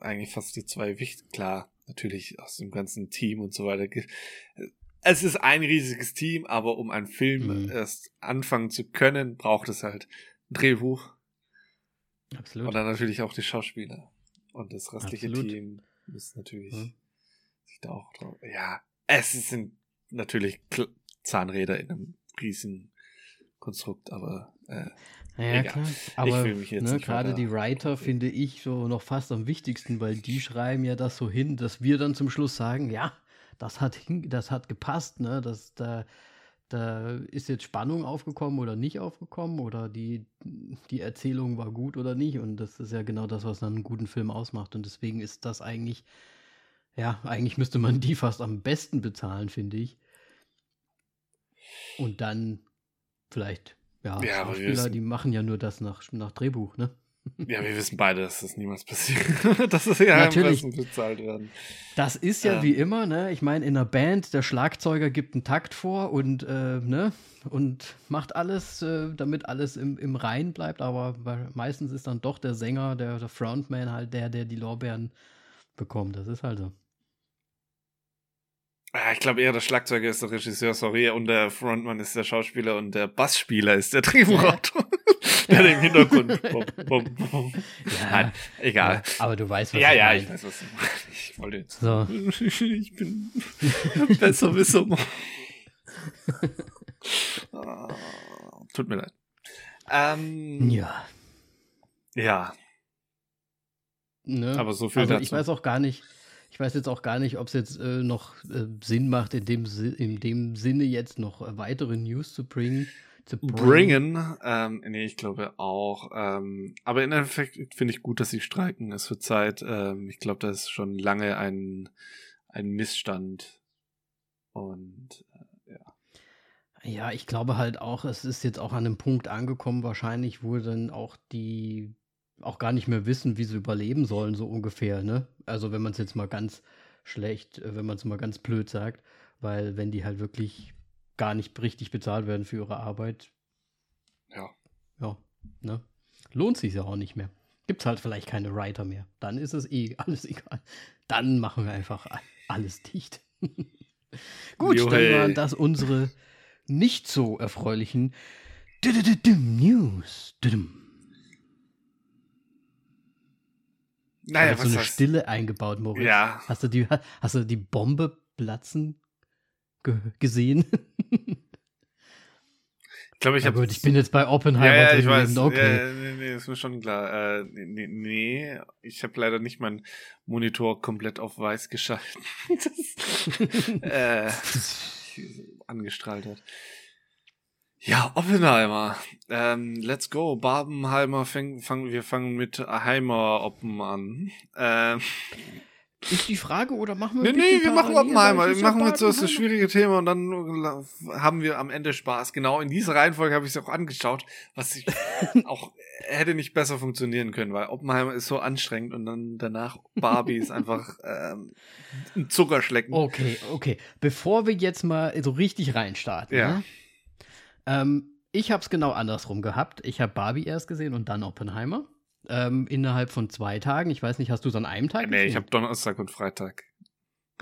eigentlich fast die zwei wichtig, klar, natürlich aus dem ganzen Team und so weiter. Es ist ein riesiges Team, aber um einen Film mhm. erst anfangen zu können, braucht es halt ein Drehbuch. Absolut. Und dann natürlich auch die Schauspieler. Und das restliche Absolut. Team muss natürlich mhm. sich da auch drauf. Ja, es sind natürlich Zahnräder in einem riesen Konstrukt, aber äh, ja, klar. Aber ne, gerade die Writer finde ich so noch fast am wichtigsten, weil die schreiben ja das so hin, dass wir dann zum Schluss sagen, ja, das hat, das hat gepasst, ne? Das, da, da ist jetzt Spannung aufgekommen oder nicht aufgekommen oder die, die Erzählung war gut oder nicht. Und das ist ja genau das, was dann einen guten Film ausmacht. Und deswegen ist das eigentlich, ja, eigentlich müsste man die fast am besten bezahlen, finde ich. Und dann vielleicht ja, ja Schauspieler, die machen ja nur das nach, nach Drehbuch, ne? Ja, wir wissen beide, dass das niemals passiert. dass es ja Natürlich. bezahlt werden. Das ist ja ähm. wie immer, ne? Ich meine, in einer Band, der Schlagzeuger gibt einen Takt vor und, äh, ne? Und macht alles, äh, damit alles im, im Rein bleibt, aber meistens ist dann doch der Sänger, der, der Frontman halt der, der die Lorbeeren bekommt. Das ist halt so. Ah, ich glaube eher, der Schlagzeuger ist der Regisseur, sorry, und der Frontmann ist der Schauspieler und der Bassspieler ist der Drehbuchautor. der im Hintergrund. Bum, bum, bum. Ja, Nein, egal. Ja, aber du weißt, was ja, ich ja. Ja, ich weiß, was du meinst. Ich wollte jetzt. So. ich bin besser Wissung. Ah, tut mir leid. Ähm, ja. Ja. Ne? Aber so viel also dazu. Ich weiß auch gar nicht ich weiß jetzt auch gar nicht, ob es jetzt äh, noch äh, Sinn macht, in dem, in dem Sinne jetzt noch äh, weitere News zu bringen. Zu bringen, ähm, nee, ich glaube auch. Ähm, aber in Endeffekt finde ich gut, dass sie streiken. Es wird Zeit. Ähm, ich glaube, da ist schon lange ein, ein Missstand. Und äh, ja. Ja, ich glaube halt auch, es ist jetzt auch an einem Punkt angekommen, wahrscheinlich, wo dann auch die auch gar nicht mehr wissen, wie sie überleben sollen, so ungefähr, ne? Also wenn man es jetzt mal ganz schlecht, äh, wenn man es mal ganz blöd sagt, weil wenn die halt wirklich gar nicht richtig bezahlt werden für ihre Arbeit, ja, ja, ne? Lohnt sich ja auch nicht mehr. Gibt's halt vielleicht keine Writer mehr. Dann ist es eh alles egal. Dann machen wir einfach alles dicht. Gut, jo, dann waren das unsere nicht so erfreulichen News. Naja, was so eine heißt? Stille eingebaut, Moritz. Ja. Hast du die, hast du die Bombe platzen ge gesehen? Ich glaube, ich habe. ich bin jetzt bei Oppenheimer. Ja, ja ich weiß. Okay. Ja, nee, nee, ist mir schon klar. Äh, nee, nee, ich habe leider nicht meinen Monitor komplett auf weiß geschalten. das, äh, angestrahlt hat. Ja, Oppenheimer. Ähm, let's go. Barbenheimer, fang, fang, wir fangen mit Heimer Oppen an. Ähm, ist die Frage oder machen wir Nee, nee, wir machen Oppenheimer. Wir machen jetzt so das schwierige Thema und dann haben wir am Ende Spaß. Genau in dieser Reihenfolge habe ich es auch angeschaut, was ich auch hätte nicht besser funktionieren können, weil Oppenheimer ist so anstrengend und dann danach Barbie ist einfach ähm, ein Zuckerschlecken. Okay, okay. Bevor wir jetzt mal so richtig reinstarten, ja. Ne? Ähm, ich habe es genau andersrum gehabt. Ich habe Barbie erst gesehen und dann Oppenheimer. ähm, innerhalb von zwei Tagen. Ich weiß nicht, hast du es an einem Tag? Nee, gesehen? ich habe Donnerstag und Freitag.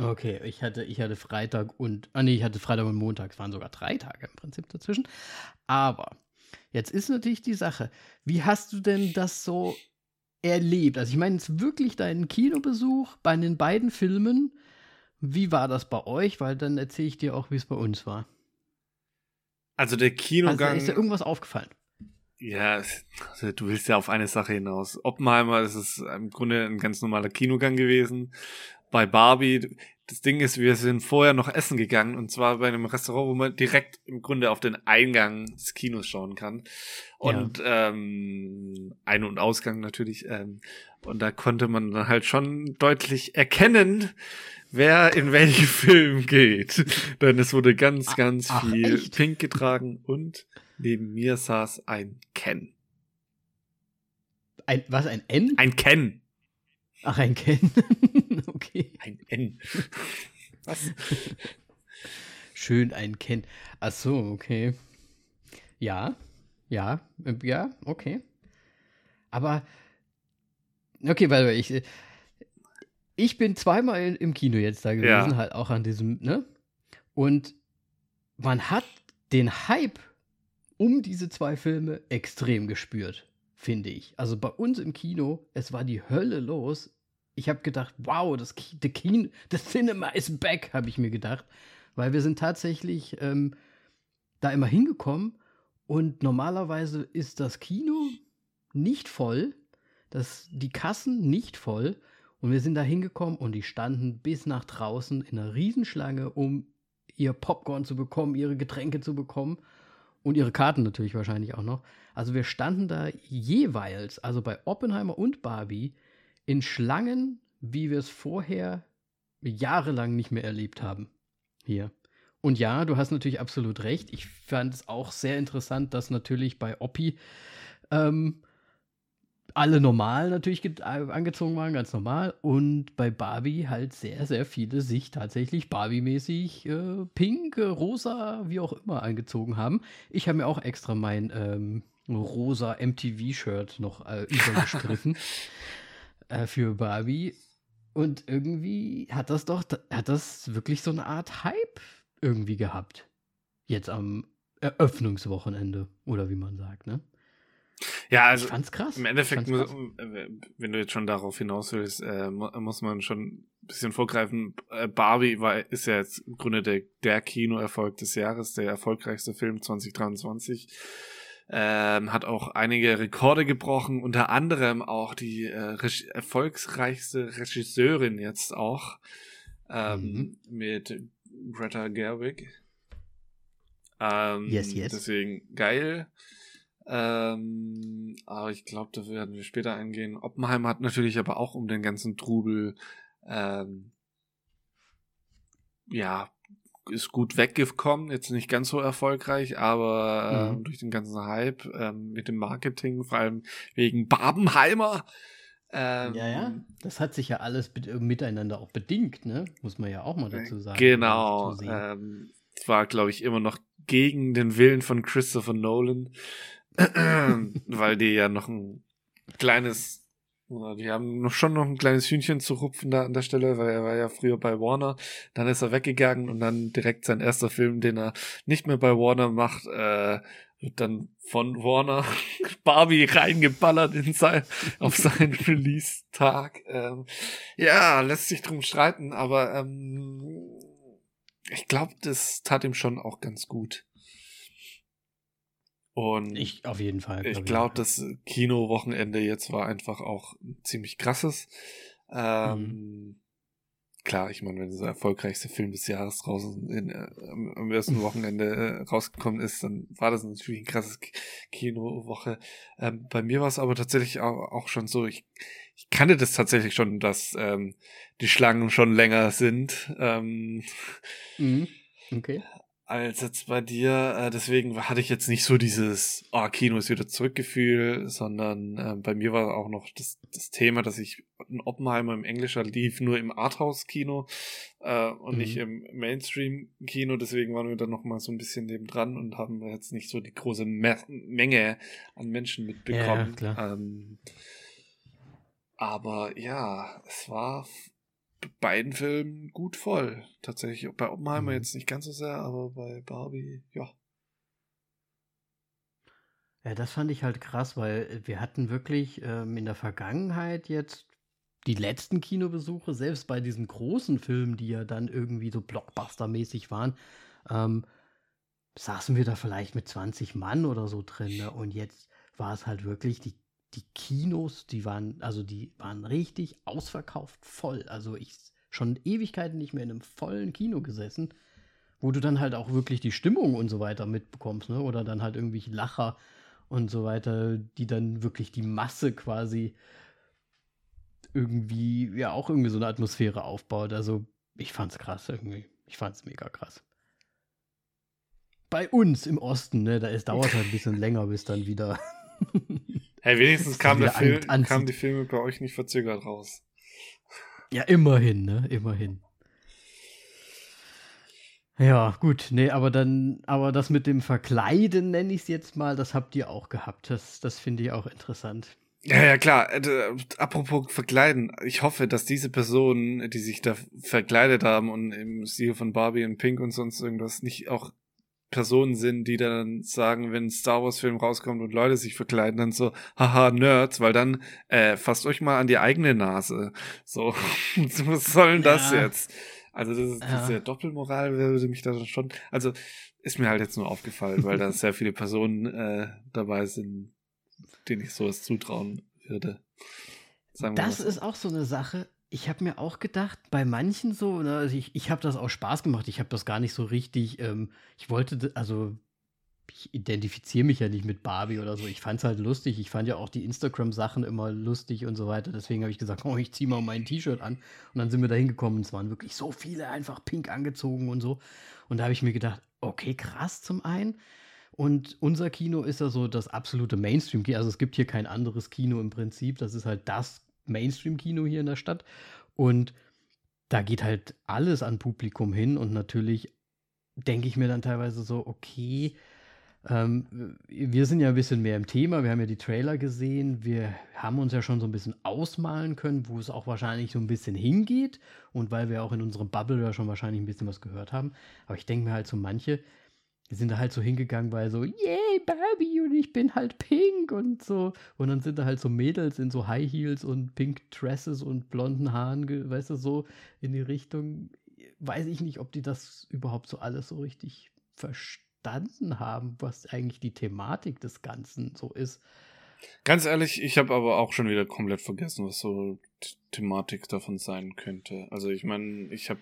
Okay, ich hatte, ich hatte Freitag und, ah nee, ich hatte Freitag und Montag, es waren sogar drei Tage im Prinzip dazwischen. Aber jetzt ist natürlich die Sache, wie hast du denn das so erlebt? Also ich meine jetzt wirklich deinen Kinobesuch bei den beiden Filmen. Wie war das bei euch? Weil dann erzähle ich dir auch, wie es bei uns war. Also der Kinogang. Also, ist dir irgendwas aufgefallen? Ja, also du willst ja auf eine Sache hinaus. Oppenheimer ist es im Grunde ein ganz normaler Kinogang gewesen. Bei Barbie, das Ding ist, wir sind vorher noch essen gegangen und zwar bei einem Restaurant, wo man direkt im Grunde auf den Eingang des Kinos schauen kann. Und ja. ähm, Ein- und Ausgang natürlich. Ähm, und da konnte man dann halt schon deutlich erkennen, wer in welchen Film geht. Denn es wurde ganz, ganz Ach, viel echt? Pink getragen und neben mir saß ein Ken. Ein, was, ein N? Ein Ken. Ach, ein Ken. okay. Ein N. Was? Schön ein Ken. Ach so, okay. Ja, ja, ja, okay. Aber, okay, weil ich, ich bin zweimal im Kino jetzt da gewesen, ja. halt auch an diesem, ne? Und man hat den Hype um diese zwei Filme extrem gespürt finde ich. Also bei uns im Kino, es war die Hölle los. Ich habe gedacht, wow, das the Kino, the Cinema is back, habe ich mir gedacht, weil wir sind tatsächlich ähm, da immer hingekommen und normalerweise ist das Kino nicht voll, das, die Kassen nicht voll und wir sind da hingekommen und die standen bis nach draußen in einer Riesenschlange, um ihr Popcorn zu bekommen, ihre Getränke zu bekommen. Und ihre Karten natürlich wahrscheinlich auch noch. Also wir standen da jeweils, also bei Oppenheimer und Barbie, in Schlangen, wie wir es vorher jahrelang nicht mehr erlebt haben. Hier. Und ja, du hast natürlich absolut recht. Ich fand es auch sehr interessant, dass natürlich bei Oppi ähm, alle normal natürlich angezogen waren, ganz normal. Und bei Barbie halt sehr, sehr viele sich tatsächlich Barbie-mäßig äh, pink, äh, rosa, wie auch immer angezogen haben. Ich habe mir auch extra mein ähm, rosa MTV-Shirt noch äh, übergestriffen äh, für Barbie. Und irgendwie hat das doch, hat das wirklich so eine Art Hype irgendwie gehabt. Jetzt am Eröffnungswochenende, oder wie man sagt, ne? Ja, also ich fand's krass. im Endeffekt, muss, äh, wenn du jetzt schon darauf hinaus willst, äh, muss man schon ein bisschen vorgreifen. Äh, Barbie war, ist ja jetzt im Grunde der, der Kinoerfolg des Jahres, der erfolgreichste Film 2023. Ähm, hat auch einige Rekorde gebrochen, unter anderem auch die äh, erfolgsreichste Regisseurin jetzt auch ähm, mhm. mit Greta Gerwig. Ähm, yes, yes. Deswegen geil. Ähm, aber ich glaube, da werden wir später eingehen. Oppenheimer hat natürlich aber auch um den ganzen Trubel, ähm, ja, ist gut weggekommen, jetzt nicht ganz so erfolgreich, aber mhm. äh, durch den ganzen Hype ähm, mit dem Marketing, vor allem wegen Babenheimer. Ähm, ja, ja, das hat sich ja alles miteinander auch bedingt, ne? Muss man ja auch mal dazu sagen. Genau. Ähm, war, glaube ich, immer noch gegen den Willen von Christopher Nolan. Weil die ja noch ein kleines, die haben noch schon noch ein kleines Hühnchen zu rupfen da an der Stelle, weil er war ja früher bei Warner, dann ist er weggegangen und dann direkt sein erster Film, den er nicht mehr bei Warner macht, äh, wird dann von Warner Barbie reingeballert in sein, auf seinen Release-Tag. Ähm, ja, lässt sich drum streiten, aber ähm, ich glaube, das tat ihm schon auch ganz gut. Und ich auf jeden Fall. Glaub ich glaube, das Kino-Wochenende jetzt war einfach auch ziemlich krasses. Ähm, mhm. Klar, ich meine, wenn der erfolgreichste Film des Jahres draußen in, äh, am ersten Wochenende äh, rausgekommen ist, dann war das natürlich ein krasses Kino-Woche. Ähm, bei mir war es aber tatsächlich auch, auch, schon so, ich, ich kannte das tatsächlich schon, dass ähm, die Schlangen schon länger sind. Ähm, mhm. Okay als jetzt bei dir. Äh, deswegen hatte ich jetzt nicht so dieses, oh, Kino ist wieder zurückgefühl, sondern äh, bei mir war auch noch das, das Thema, dass ich in Oppenheimer im Englischer lief nur im Arthouse-Kino äh, und mhm. nicht im Mainstream-Kino. Deswegen waren wir dann noch mal so ein bisschen nebendran und haben jetzt nicht so die große Me Menge an Menschen mitbekommen. Ja, ähm, Aber ja, es war beiden Filmen gut voll. Tatsächlich. Bei Oppenheimer mhm. jetzt nicht ganz so sehr, aber bei Barbie, ja. Ja, das fand ich halt krass, weil wir hatten wirklich ähm, in der Vergangenheit jetzt die letzten Kinobesuche, selbst bei diesen großen Filmen, die ja dann irgendwie so Blockbuster-mäßig waren, ähm, saßen wir da vielleicht mit 20 Mann oder so drin. Ne? Und jetzt war es halt wirklich, die, die Kinos, die waren, also die waren richtig ausverkauft voll. Also ich schon Ewigkeiten nicht mehr in einem vollen Kino gesessen, wo du dann halt auch wirklich die Stimmung und so weiter mitbekommst, ne? Oder dann halt irgendwie Lacher und so weiter, die dann wirklich die Masse quasi irgendwie, ja, auch irgendwie so eine Atmosphäre aufbaut. Also ich fand's krass irgendwie. Ich fand's mega krass bei uns im Osten, ne, da ist, dauert halt ein bisschen länger, bis dann wieder. Hey, wenigstens kam, der Film, an, kam die Filme bei euch nicht verzögert raus. Ja, immerhin, ne, immerhin. Ja, gut, nee, aber dann, aber das mit dem Verkleiden, nenne ich es jetzt mal, das habt ihr auch gehabt. Das, das finde ich auch interessant. Ja, ja, klar. Äh, apropos verkleiden. Ich hoffe, dass diese Personen, die sich da verkleidet haben und im Stil von Barbie und Pink und sonst irgendwas, nicht auch Personen sind, die dann sagen, wenn ein Star Wars Film rauskommt und Leute sich verkleiden, dann so, haha, Nerds, weil dann äh, fasst euch mal an die eigene Nase. So, was soll denn das ja. jetzt? Also das ist, ja. diese Doppelmoral würde mich da schon, also ist mir halt jetzt nur aufgefallen, weil da sehr viele Personen äh, dabei sind, denen ich sowas zutrauen würde. das ist auch so eine Sache ich habe mir auch gedacht, bei manchen so, ne, also ich, ich habe das auch Spaß gemacht, ich habe das gar nicht so richtig, ähm, ich wollte, also ich identifiziere mich ja nicht mit Barbie oder so, ich fand es halt lustig, ich fand ja auch die Instagram-Sachen immer lustig und so weiter, deswegen habe ich gesagt, oh, ich ziehe mal mein T-Shirt an. Und dann sind wir da hingekommen. Und es waren wirklich so viele einfach pink angezogen und so. Und da habe ich mir gedacht, okay, krass zum einen, und unser Kino ist ja so das absolute Mainstream-Kino. Also es gibt hier kein anderes Kino im Prinzip. Das ist halt das Mainstream-Kino hier in der Stadt. Und da geht halt alles an Publikum hin und natürlich denke ich mir dann teilweise so, okay, ähm, wir sind ja ein bisschen mehr im Thema, wir haben ja die Trailer gesehen, wir haben uns ja schon so ein bisschen ausmalen können, wo es auch wahrscheinlich so ein bisschen hingeht und weil wir auch in unserem Bubble ja schon wahrscheinlich ein bisschen was gehört haben. Aber ich denke mir halt so manche, sind da halt so hingegangen, weil so, yay, Barbie und ich bin halt pink und so. Und dann sind da halt so Mädels in so High Heels und Pink Dresses und blonden Haaren, weißt du, so in die Richtung. Weiß ich nicht, ob die das überhaupt so alles so richtig verstanden haben, was eigentlich die Thematik des Ganzen so ist. Ganz ehrlich, ich habe aber auch schon wieder komplett vergessen, was so die Thematik davon sein könnte. Also ich meine, ich habe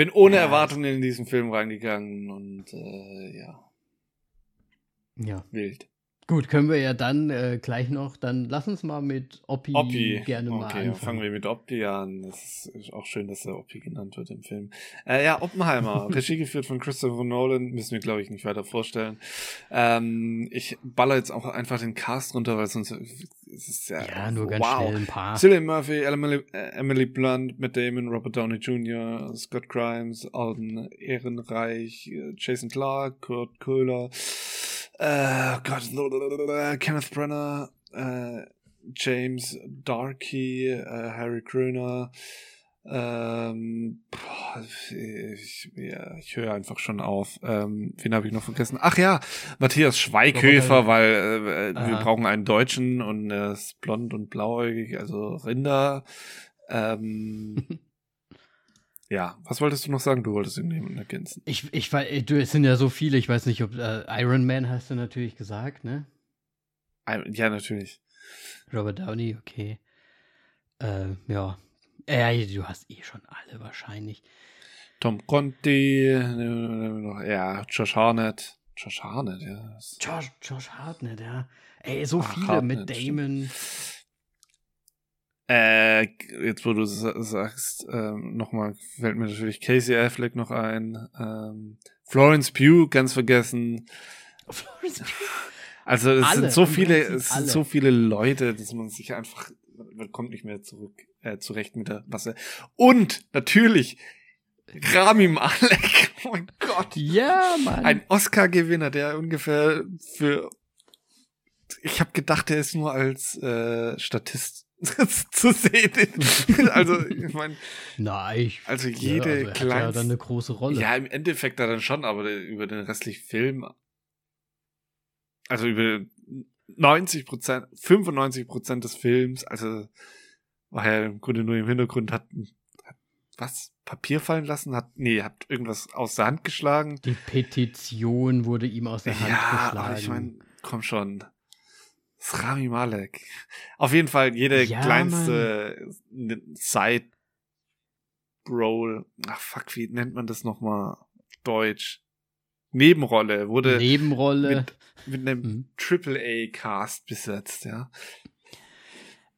bin ohne ja, Erwartungen in diesen Film reingegangen und äh, ja. Ja. Wild. Gut, können wir ja dann äh, gleich noch, dann lass uns mal mit Oppi, Oppi. gerne mal okay, anfangen. fangen wir mit Oppi an. Das ist auch schön, dass er Oppi genannt wird im Film. Äh, ja, Oppenheimer, Regie geführt von Christopher Nolan, müssen wir, glaube ich, nicht weiter vorstellen. Ähm, ich baller jetzt auch einfach den Cast runter, weil sonst es ist ja, ja nur ganz wow. schnell ein paar. Cillian Murphy, Emily, Emily Blunt, Matt Damon, Robert Downey Jr., Scott Grimes, Alden Ehrenreich, Jason Clark, Kurt Köhler, äh, Gott, Kenneth Brenner, äh, James Darkey, äh, Harry Kröner, ähm, boah, ich, ja, ich höre einfach schon auf. Ähm, wen habe ich noch vergessen? Ach ja, Matthias Schweighöfer, weil äh, wir brauchen einen Deutschen und er ist blond und blauäugig, also Rinder. Ähm, Ja, was wolltest du noch sagen? Du wolltest ihn ergänzen. Ich, ich äh, du, es sind ja so viele, ich weiß nicht, ob äh, Iron Man hast du natürlich gesagt, ne? Ja, natürlich. Robert Downey, okay. Äh, ja. Äh, du hast eh schon alle wahrscheinlich. Tom Conti, ja, Josh Harnett. Josh Harnett, ja. Josh, Josh Hartnett, ja. Ey, so Ach, viele Hartnett, mit Damon. Stimmt. Äh, jetzt wo du sagst, ähm, nochmal fällt mir natürlich Casey Affleck noch ein. Ähm, Florence Pugh, ganz vergessen. Florence Pugh. Also es alle, sind so viele, es sind so viele Leute, dass man sich einfach, man kommt nicht mehr zurück, äh, zurecht mit der Masse. Und natürlich Rami Malek, oh mein Gott. Ja, Mann. Ein Oscar-Gewinner, der ungefähr für, ich habe gedacht, er ist nur als äh, Statist zu sehen. also, ich meine. Nein, also jede ja, also hat ja dann eine große Rolle. Ja, im Endeffekt da dann schon, aber über den restlichen Film. Also über 90 Prozent, 95 Prozent des Films, also war ja im Grunde nur im Hintergrund, hat, hat was? Papier fallen lassen? Hat, nee, hat irgendwas aus der Hand geschlagen. Die Petition wurde ihm aus der Hand ja, geschlagen. Aber ich meine, komm schon. Das ist Rami Malek. Auf jeden Fall jede Ja, kleinste Side Roll. Ach fuck, wie nennt man das nochmal? Deutsch. Nebenrolle wurde Nebenrolle. mit, mit einem Mhm. Triple-A-Cast besetzt, ja.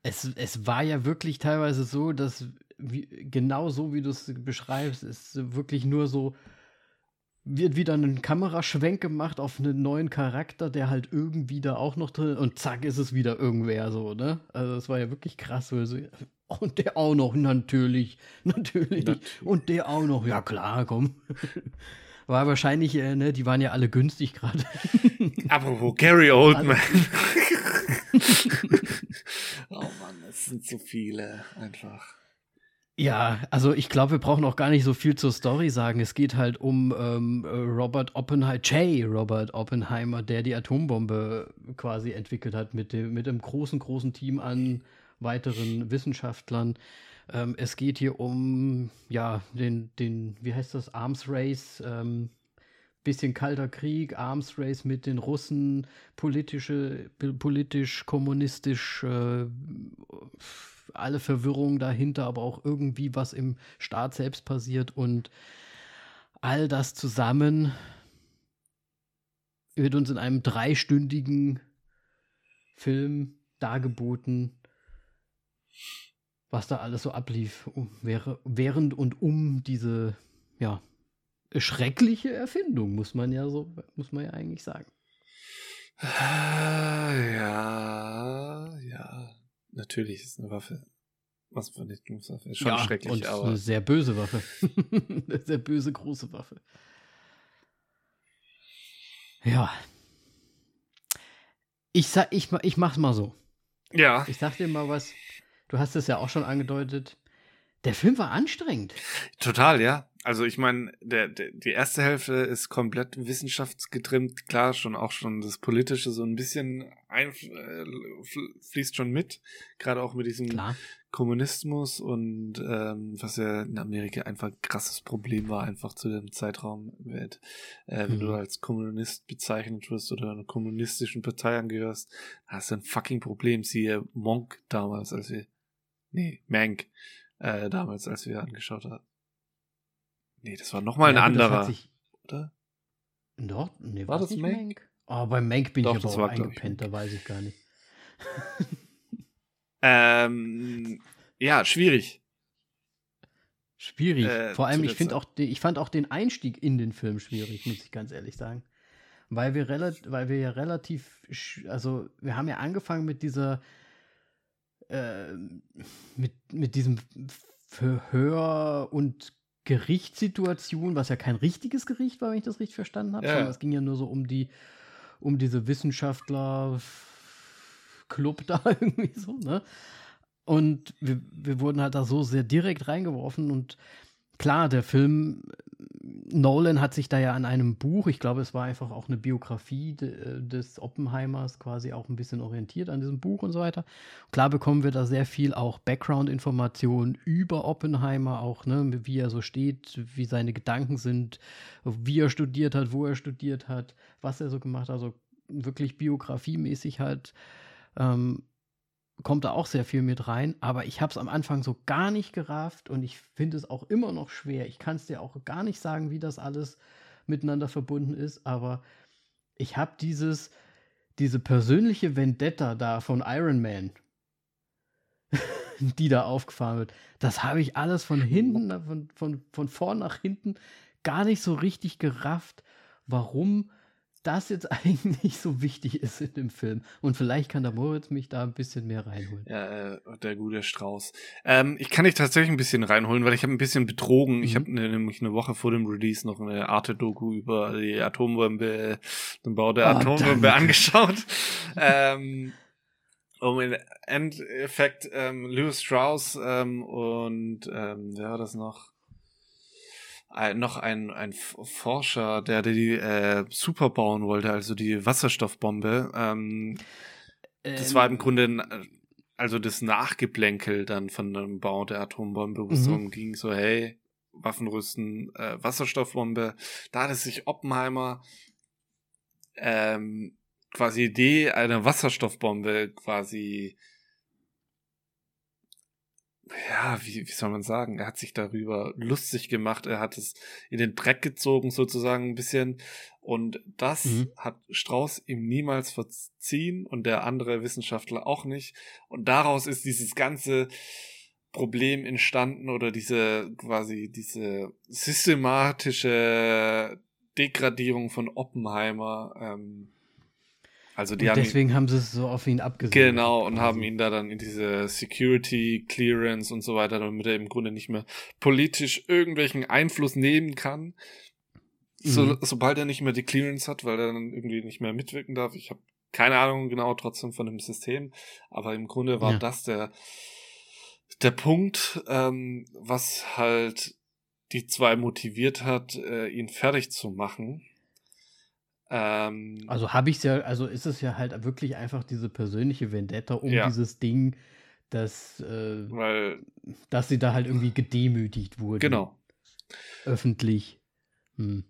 Es, es war ja wirklich teilweise so, dass wie, genau so, wie du es beschreibst, ist wirklich nur so, wird wieder ein Kameraschwenk gemacht auf einen neuen Charakter, der halt irgendwie da auch noch drin und zack ist es wieder irgendwer so, ne? Also das war ja wirklich krass. weil so, Und der auch noch, natürlich, natürlich. Natürlich. Und der auch noch, ja klar, komm. War wahrscheinlich, äh, ne, die waren ja alle günstig gerade. Apropos Gary Oldman. oh Mann, es sind so viele einfach. Ja, also ich glaube, wir brauchen auch gar nicht so viel zur Story sagen. Es geht halt um ähm, äh, Robert Oppenheimer, J. Robert Oppenheimer, der die Atombombe quasi entwickelt hat mit dem, mit einem großen, großen Team an weiteren Wissenschaftlern. Ähm, es geht hier um, ja, den, den, wie heißt das, Arms Race, ähm, bisschen kalter Krieg, Arms Race mit den Russen, politische, politisch, kommunistisch, äh, alle Verwirrungen dahinter, aber auch irgendwie was im Staat selbst passiert und all das zusammen wird uns in einem dreistündigen Film dargeboten, was da alles so ablief, während und um diese, ja, schreckliche Erfindung, muss man ja so, muss man ja eigentlich sagen. Ja, ja. Natürlich ist eine Waffe. Massenvernichtungswaffe. Ist schon ja, schrecklich, und aber. eine sehr böse Waffe. eine sehr böse, große Waffe. Ja. Ich sag, ich, ich mach's mal so. Ja, Ich sag dir mal was. Du hast es ja auch schon angedeutet. Der Film war anstrengend. total, ja. Also ich meine, der, der, die erste Hälfte ist komplett wissenschaftsgetrimmt. Klar, schon auch schon das Politische so ein bisschen ein, äh, fl- fließt schon mit. Gerade auch mit diesem Klar. Kommunismus und ähm, was ja in Amerika einfach ein krasses Problem war, einfach zu dem Zeitraum, wird, äh, wenn Mhm. du als Kommunist bezeichnet wirst oder einer kommunistischen Partei angehörst, hast du ein fucking Problem. Siehe Monk damals, als wir, nee, Mank, äh, damals, als wir angeschaut haben. Nee, das war nochmal ein Ja, hat anderer, sich- oder? Dort? Nee, War war das nicht Mank? Mank? Oh, bei Mank bin Doch, ich aber auch war, eingepennt, da weiß ich gar nicht. Ähm, ja, schwierig. Schwierig. Äh, Vor allem, ich finde auch, ich fand auch den Einstieg in den Film schwierig, muss ich ganz ehrlich sagen. Weil wir, relat weil wir ja relativ, also wir haben ja angefangen mit dieser, äh, mit, mit diesem Verhör und Gerichtssituation, was ja kein richtiges Gericht war, wenn ich das richtig verstanden habe, Ja, sondern es ging ja nur so um die, um diese Wissenschaftler-Club da irgendwie so, ne? Und wir, wir wurden halt da so sehr direkt reingeworfen und klar, der Film, Nolan hat sich da ja an einem Buch, ich glaube, es war einfach auch eine Biografie de, des Oppenheimers quasi auch ein bisschen orientiert an diesem Buch und so weiter. Klar bekommen wir da sehr viel auch Background-Informationen über Oppenheimer, auch, ne, wie er so steht, wie seine Gedanken sind, wie er studiert hat, wo er studiert hat, was er so gemacht hat, also wirklich biografiemäßig halt. Ähm, kommt da auch sehr viel mit rein, aber ich habe es am Anfang so gar nicht gerafft und ich finde es auch immer noch schwer. Ich kann es dir auch gar nicht sagen, wie das alles miteinander verbunden ist, aber ich habe dieses, diese persönliche Vendetta da von Iron Man, die da aufgefahren wird, das habe ich alles von hinten, von, von, von vorn nach hinten gar nicht so richtig gerafft, warum das jetzt eigentlich so wichtig ist in dem Film. Und vielleicht kann der Moritz mich da ein bisschen mehr reinholen. Ja, äh, der gute Strauß. Ähm, ich kann dich tatsächlich ein bisschen reinholen, weil ich habe ein bisschen betrogen. Ich Mhm. habe ne, nämlich eine Woche vor dem Release noch eine Arte-Doku über die Atombombe, den Bau der Ah, Atombombe danke. angeschaut. ähm, um im Endeffekt ähm, Lewis Strauss ähm, und ähm, wer war das noch? Ein, noch ein, ein Forscher, der die äh, super bauen wollte, also die Wasserstoffbombe. Ähm, ähm, das war im Grunde also das Nachgeplänkel dann von dem Bau der Atombombe, wo es mhm. darum ging, so hey, Waffenrüsten, äh, Wasserstoffbombe. Da hat es sich Oppenheimer ähm, quasi Idee einer Wasserstoffbombe quasi ja, wie, wie soll man sagen, er hat sich darüber lustig gemacht, er hat es in den Dreck gezogen sozusagen ein bisschen. Und das mhm. hat Strauß ihm niemals verziehen und der andere Wissenschaftler auch nicht. Und daraus ist dieses ganze Problem entstanden oder diese quasi diese systematische Degradierung von Oppenheimer ähm, also die und haben deswegen ihn, haben sie es so auf ihn abgesehen. Genau, und haben ihn da dann in diese Security Clearance und so weiter, damit er im Grunde nicht mehr politisch irgendwelchen Einfluss nehmen kann. So, mhm. Sobald er nicht mehr die Clearance hat, weil er dann irgendwie nicht mehr mitwirken darf. Ich habe keine Ahnung genau trotzdem von dem System, aber im Grunde war ja. das der, der Punkt, ähm, was halt die zwei motiviert hat, äh, ihn fertig zu machen. Ähm, also habe ich es ja, also ist es ja halt wirklich einfach diese persönliche Vendetta um ja. dieses Ding, dass, äh, Weil, dass sie da halt irgendwie gedemütigt wurde. Genau. Öffentlich. Hm.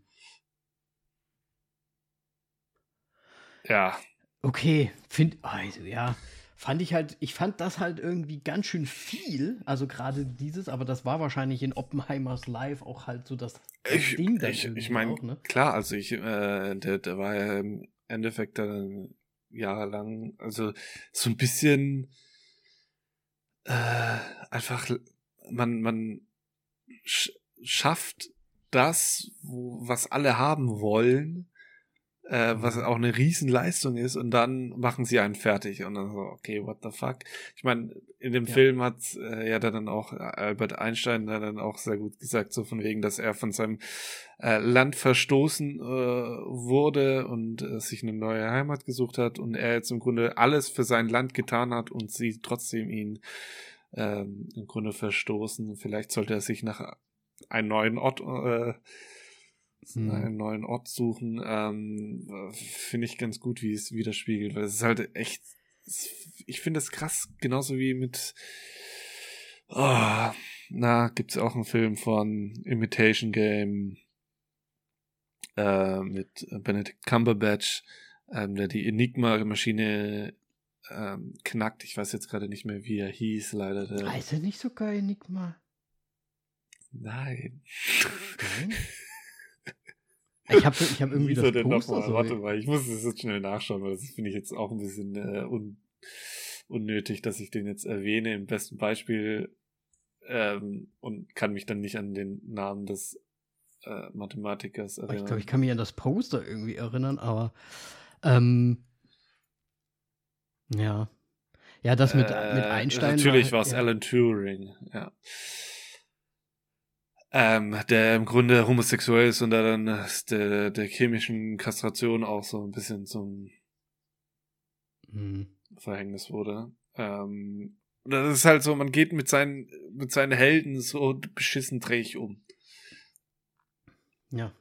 Ja. Okay, find, also ja, fand ich halt, ich fand das halt irgendwie ganz schön viel, also gerade dieses, aber das war wahrscheinlich in Oppenheimers Live auch halt so das, das ich, Ding dann Ich, ich meine, ne? klar, also ich, äh, der, der war ja im Endeffekt dann jahrelang, also so ein bisschen äh, einfach, man, man sch schafft das, wo, was alle haben wollen, äh, was auch eine Riesenleistung ist und dann machen sie einen fertig und dann so, okay, what the fuck. Ich meine, in dem ja. Film hat äh, ja dann auch Albert Einstein dann auch sehr gut gesagt, so von wegen, dass er von seinem äh, Land verstoßen äh, wurde und äh, sich eine neue Heimat gesucht hat und er jetzt im Grunde alles für sein Land getan hat und sie trotzdem ihn ähm, im Grunde verstoßen. Vielleicht sollte er sich nach einem neuen Ort äh, hm. einen neuen Ort suchen, ähm, finde ich ganz gut, wie es widerspiegelt, weil es ist halt echt, ich finde es krass, genauso wie mit, oh, na, gibt's auch einen Film von Imitation Game, äh, mit Benedict Cumberbatch, ähm, der die Enigma-Maschine ähm, knackt. Ich weiß jetzt gerade nicht mehr, wie er hieß, leider. Der heißt er nicht sogar Enigma? Nein. Nein? Ich habe ich hab irgendwie das Poster mal, so Warte mal, ich muss das jetzt schnell nachschauen, weil das finde ich jetzt auch ein bisschen äh, un, unnötig, dass ich den jetzt erwähne im besten Beispiel ähm, und kann mich dann nicht an den Namen des äh, Mathematikers erinnern. Ich glaube, ich kann mich an das Poster irgendwie erinnern, aber ähm, ja. Ja, das mit, äh, mit Einstein. Natürlich war es ja. Alan Turing, ja ähm, der im Grunde homosexuell ist und da dann der, der chemischen Kastration auch so ein bisschen zum mhm. Verhängnis wurde. Ähm, das ist halt so, man geht mit seinen, mit seinen Helden so beschissen träg um. Ja.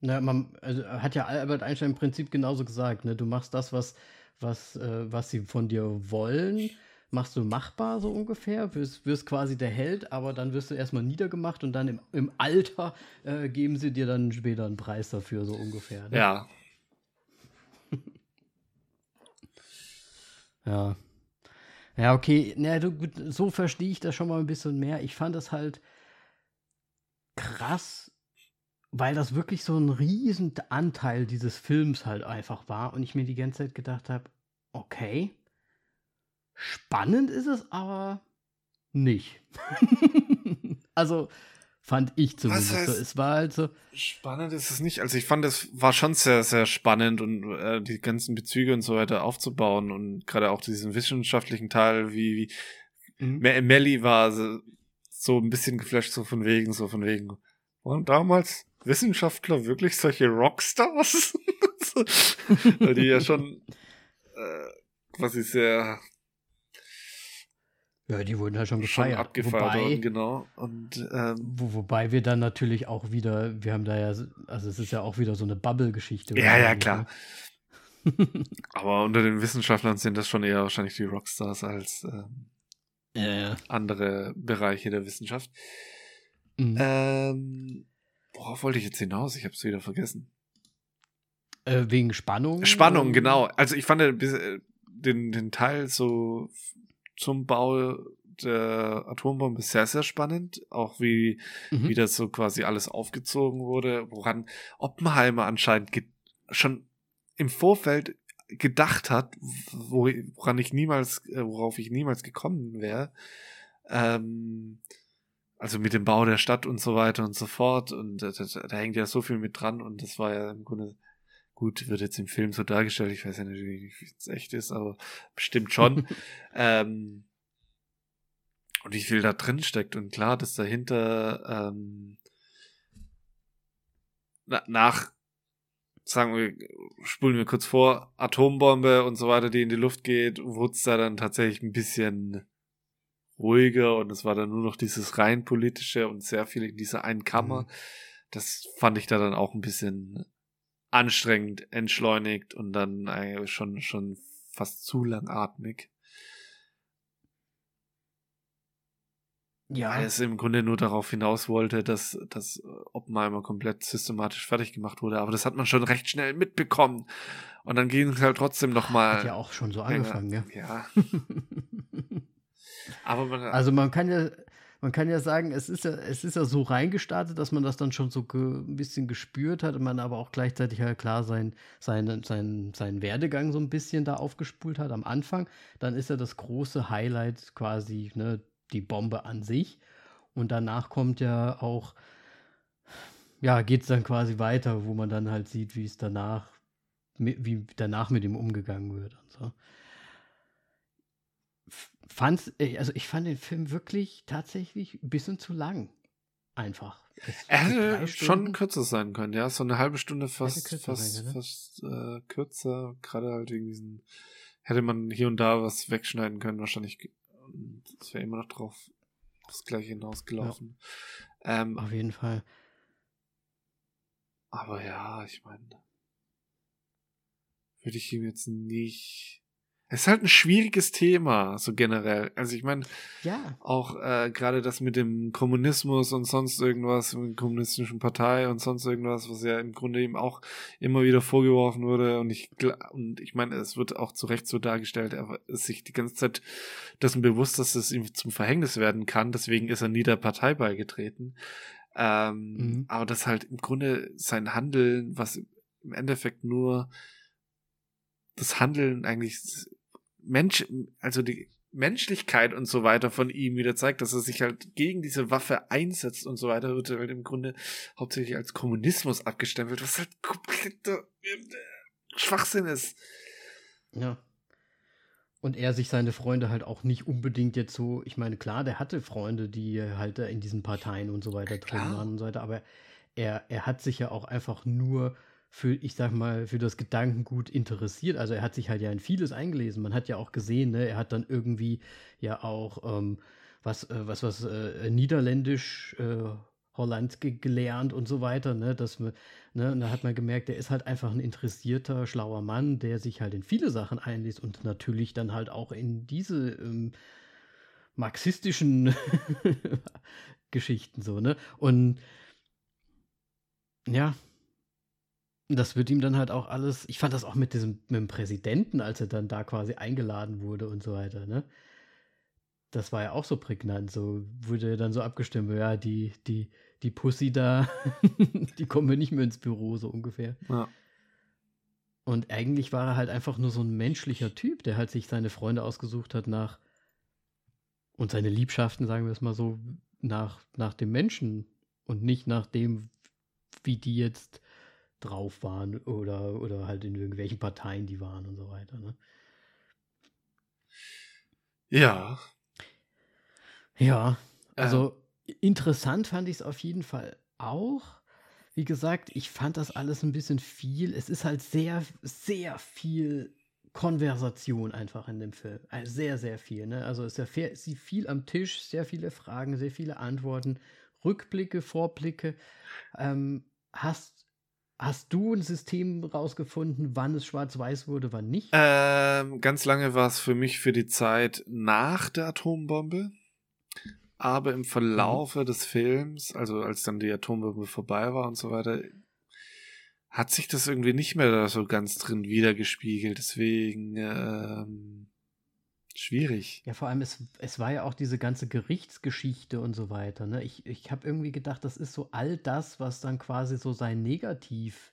Na, man also hat ja Albert Einstein im Prinzip genauso gesagt, ne? Du machst das, was, was, äh, was sie von dir wollen machst du machbar so ungefähr, wirst, wirst quasi der Held, aber dann wirst du erstmal niedergemacht und dann im, im Alter äh, geben sie dir dann später einen Preis dafür, so ungefähr. Ne? Ja. ja. Ja, okay. Na, du, so verstehe ich das schon mal ein bisschen mehr. Ich fand das halt krass, weil das wirklich so ein riesen Anteil dieses Films halt einfach war und ich mir die ganze Zeit gedacht habe, okay, Spannend ist es aber nicht. also fand ich zumindest. Heißt, so. Es war halt so. Spannend ist es nicht. Also ich fand, es war schon sehr, sehr spannend und äh, die ganzen Bezüge und so weiter aufzubauen und gerade auch diesen wissenschaftlichen Teil, wie, wie mhm. Melly war so, so ein bisschen geflasht, so von wegen, so von wegen. Und damals Wissenschaftler wirklich solche Rockstars? Weil die ja schon äh, quasi sehr Ja, die wurden halt schon gefeiert. Schon abgefeiert wobei, worden, genau. Und, ähm, wo, wobei wir dann natürlich auch wieder, wir haben da ja, also es ist ja auch wieder so eine Bubble-Geschichte. Ja, ja, klar. Ne? Aber unter den Wissenschaftlern sind das schon eher wahrscheinlich die Rockstars als ähm, ja, ja. andere Bereiche der Wissenschaft. Mhm. Ähm, worauf wollte ich jetzt hinaus? Ich habe es wieder vergessen. Äh, wegen Spannung? Spannung, genau. Also ich fand den, den Teil so zum Bau der Atombombe sehr, sehr spannend. Auch wie, mhm. wie das so quasi alles aufgezogen wurde, woran Oppenheimer anscheinend schon im Vorfeld gedacht hat, woran ich niemals, äh, worauf ich niemals gekommen wäre. Ähm, also mit dem Bau der Stadt und so weiter und so fort. Und da, da, da hängt ja so viel mit dran und das war ja im Grunde Gut, wird jetzt im Film so dargestellt, ich weiß ja natürlich nicht, wie es echt ist, aber bestimmt schon. ähm, und wie viel da drin steckt. Und klar, dass dahinter ähm, na, nach, sagen wir, spulen wir kurz vor, Atombombe und so weiter, die in die Luft geht, wurde es da dann tatsächlich ein bisschen ruhiger und es war dann nur noch dieses rein politische und sehr viel in dieser einen Kammer. Mhm. Das fand ich da dann auch ein bisschen anstrengend, entschleunigt und dann äh, schon, schon fast zu langatmig. Ja. Weil es im Grunde nur darauf hinaus wollte, dass, dass Oppenheimer komplett systematisch fertig gemacht wurde. Aber das hat man schon recht schnell mitbekommen. Und dann ging es halt trotzdem nochmal. Hat ja auch schon so angefangen, ja. Ja. Aber man, also man kann ja, man kann ja sagen, es ist ja, es ist ja so reingestartet, dass man das dann schon so ein bisschen gespürt hat und man aber auch gleichzeitig halt klar sein, sein, sein, seinen Werdegang so ein bisschen da aufgespult hat am Anfang. Dann ist ja das große Highlight quasi ne, die Bombe an sich. Und danach kommt ja auch, ja, geht es dann quasi weiter, wo man dann halt sieht, wie es danach, wie danach mit ihm umgegangen wird und so fand, äh, also ich fand den Film wirklich tatsächlich ein bisschen zu lang. Einfach. er hätte schon kürzer sein können, ja. So eine halbe Stunde fast, fast, sein, fast äh, kürzer. Gerade halt in diesen, hätte man hier und da was wegschneiden können, wahrscheinlich. Es wäre immer noch drauf das gleiche hinausgelaufen. Ja. Ähm, Auf jeden Fall. Aber ja, ich meine, würde ich ihm jetzt nicht es ist halt ein schwieriges Thema, so generell. Also ich meine, ja. auch äh, gerade das mit dem Kommunismus und sonst irgendwas, mit der kommunistischen Partei und sonst irgendwas, was ja im Grunde eben auch immer wieder vorgeworfen wurde. Und ich und ich meine, es wird auch zu Recht so dargestellt, er ist sich die ganze Zeit dessen bewusst, dass es ihm zum Verhängnis werden kann. Deswegen ist er nie der Partei beigetreten. Ähm, mhm. Aber das halt im Grunde sein Handeln, was im Endeffekt nur das Handeln eigentlich Mensch, also die Menschlichkeit und so weiter von ihm wieder zeigt, dass er sich halt gegen diese Waffe einsetzt und so weiter, wird halt im Grunde hauptsächlich als Kommunismus abgestempelt, was halt kompletter Schwachsinn ist. Ja. Und er sich seine Freunde halt auch nicht unbedingt jetzt so, ich meine, klar, der hatte Freunde, die halt in diesen Parteien und so weiter drin waren und so weiter, aber er, er hat sich ja auch einfach nur für, ich sag mal, für das Gedankengut interessiert. Also er hat sich halt ja in vieles eingelesen. Man hat ja auch gesehen, ne, er hat dann irgendwie ja auch ähm, was, äh, was, was äh, Niederländisch, äh, Holland ge gelernt und so weiter, ne, dass man, ne, und da hat man gemerkt, er ist halt einfach ein interessierter, schlauer Mann, der sich halt in viele Sachen einliest und natürlich dann halt auch in diese ähm, marxistischen Geschichten so, ne? Und ja, das wird ihm dann halt auch alles. Ich fand das auch mit diesem mit dem Präsidenten, als er dann da quasi eingeladen wurde und so weiter, ne? Das war ja auch so prägnant. So wurde dann so abgestimmt, ja, die, die, die Pussy da, die kommen wir nicht mehr ins Büro, so ungefähr. Ja. Und eigentlich war er halt einfach nur so ein menschlicher Typ, der halt sich seine Freunde ausgesucht hat nach und seine Liebschaften, sagen wir es mal so, nach, nach dem Menschen und nicht nach dem, wie die jetzt drauf waren oder, oder halt in irgendwelchen Parteien die waren und so weiter. Ne? Ja. Ja, also ähm. interessant fand ich es auf jeden Fall auch. Wie gesagt, ich fand das alles ein bisschen viel. Es ist halt sehr, sehr viel Konversation einfach in dem Film. Also sehr, sehr viel. Ne? Also ist ja viel am Tisch, sehr viele Fragen, sehr viele Antworten, Rückblicke, Vorblicke. Ähm, hast, hast du ein System rausgefunden, wann es schwarz-weiß wurde, wann nicht? Ähm, ganz lange war es für mich für die Zeit nach der Atombombe. Aber im Verlaufe mhm. des Films, also als dann die Atombombe vorbei war und so weiter, hat sich das irgendwie nicht mehr da so ganz drin wiedergespiegelt. Deswegen ähm, schwierig. Ja, vor allem, es, es war ja auch diese ganze Gerichtsgeschichte und so weiter. Ne? Ich, ich habe irgendwie gedacht, das ist so all das, was dann quasi so sein Negativ,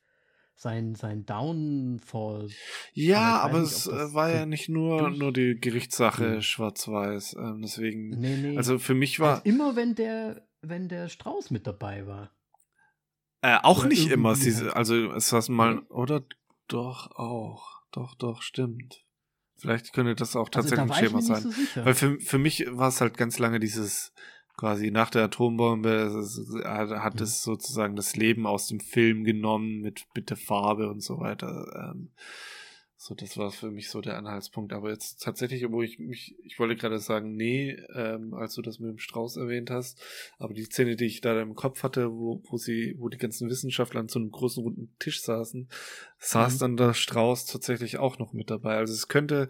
sein, sein Downfall. Ja, aber, es war ja nicht nur, nur die Gerichtssache hm. schwarz-weiß. Ähm, deswegen, nee, nee. also für mich war. Also immer wenn der, wenn der Strauß mit dabei war. Äh, auch oder nicht immer. Sie, also es war mal, oder doch auch. Doch, doch, stimmt. Vielleicht könnte das auch also tatsächlich also, ein Schema sein. So Weil für, für mich war es halt ganz lange dieses quasi nach der Atombombe hat mhm. es sozusagen das Leben aus dem Film genommen mit, mit der Farbe und so weiter. Ähm, so, das war für mich so der Anhaltspunkt. Aber jetzt tatsächlich, obwohl ich mich, ich wollte gerade sagen, nee, ähm, als du das mit dem Strauß erwähnt hast, aber die Szene, die ich da im Kopf hatte, wo, wo sie, wo die ganzen Wissenschaftler an so einem großen runden Tisch saßen, saß mhm. dann der Strauß tatsächlich auch noch mit dabei. Also es könnte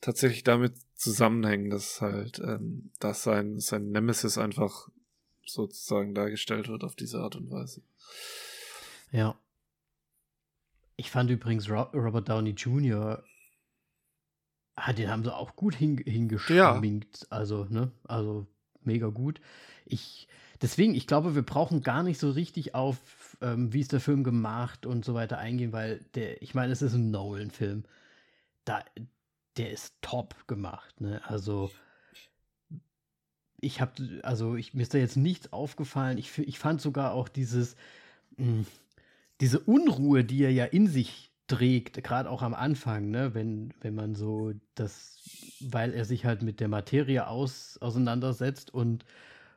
tatsächlich damit zusammenhängen, dass halt, ähm, dass sein, sein Nemesis einfach sozusagen dargestellt wird auf diese Art und Weise. Ja, ich fand übrigens Robert Downey Jr. Ah, den haben sie auch gut hing, hingeschminkt. Ja. Also, ne? Also mega gut. Ich, deswegen, ich glaube, wir brauchen gar nicht so richtig auf, ähm, wie ist der Film gemacht und so weiter eingehen, weil der, ich meine, es ist ein Nolan-Film. Da, der ist top gemacht, ne? Also ich habe, also ich, mir ist da jetzt nichts aufgefallen. Ich, ich fand sogar auch dieses, mh, hm, diese Unruhe, die er ja in sich trägt, gerade auch am Anfang, ne, wenn, wenn man so das, weil er sich halt mit der Materie aus, auseinandersetzt und,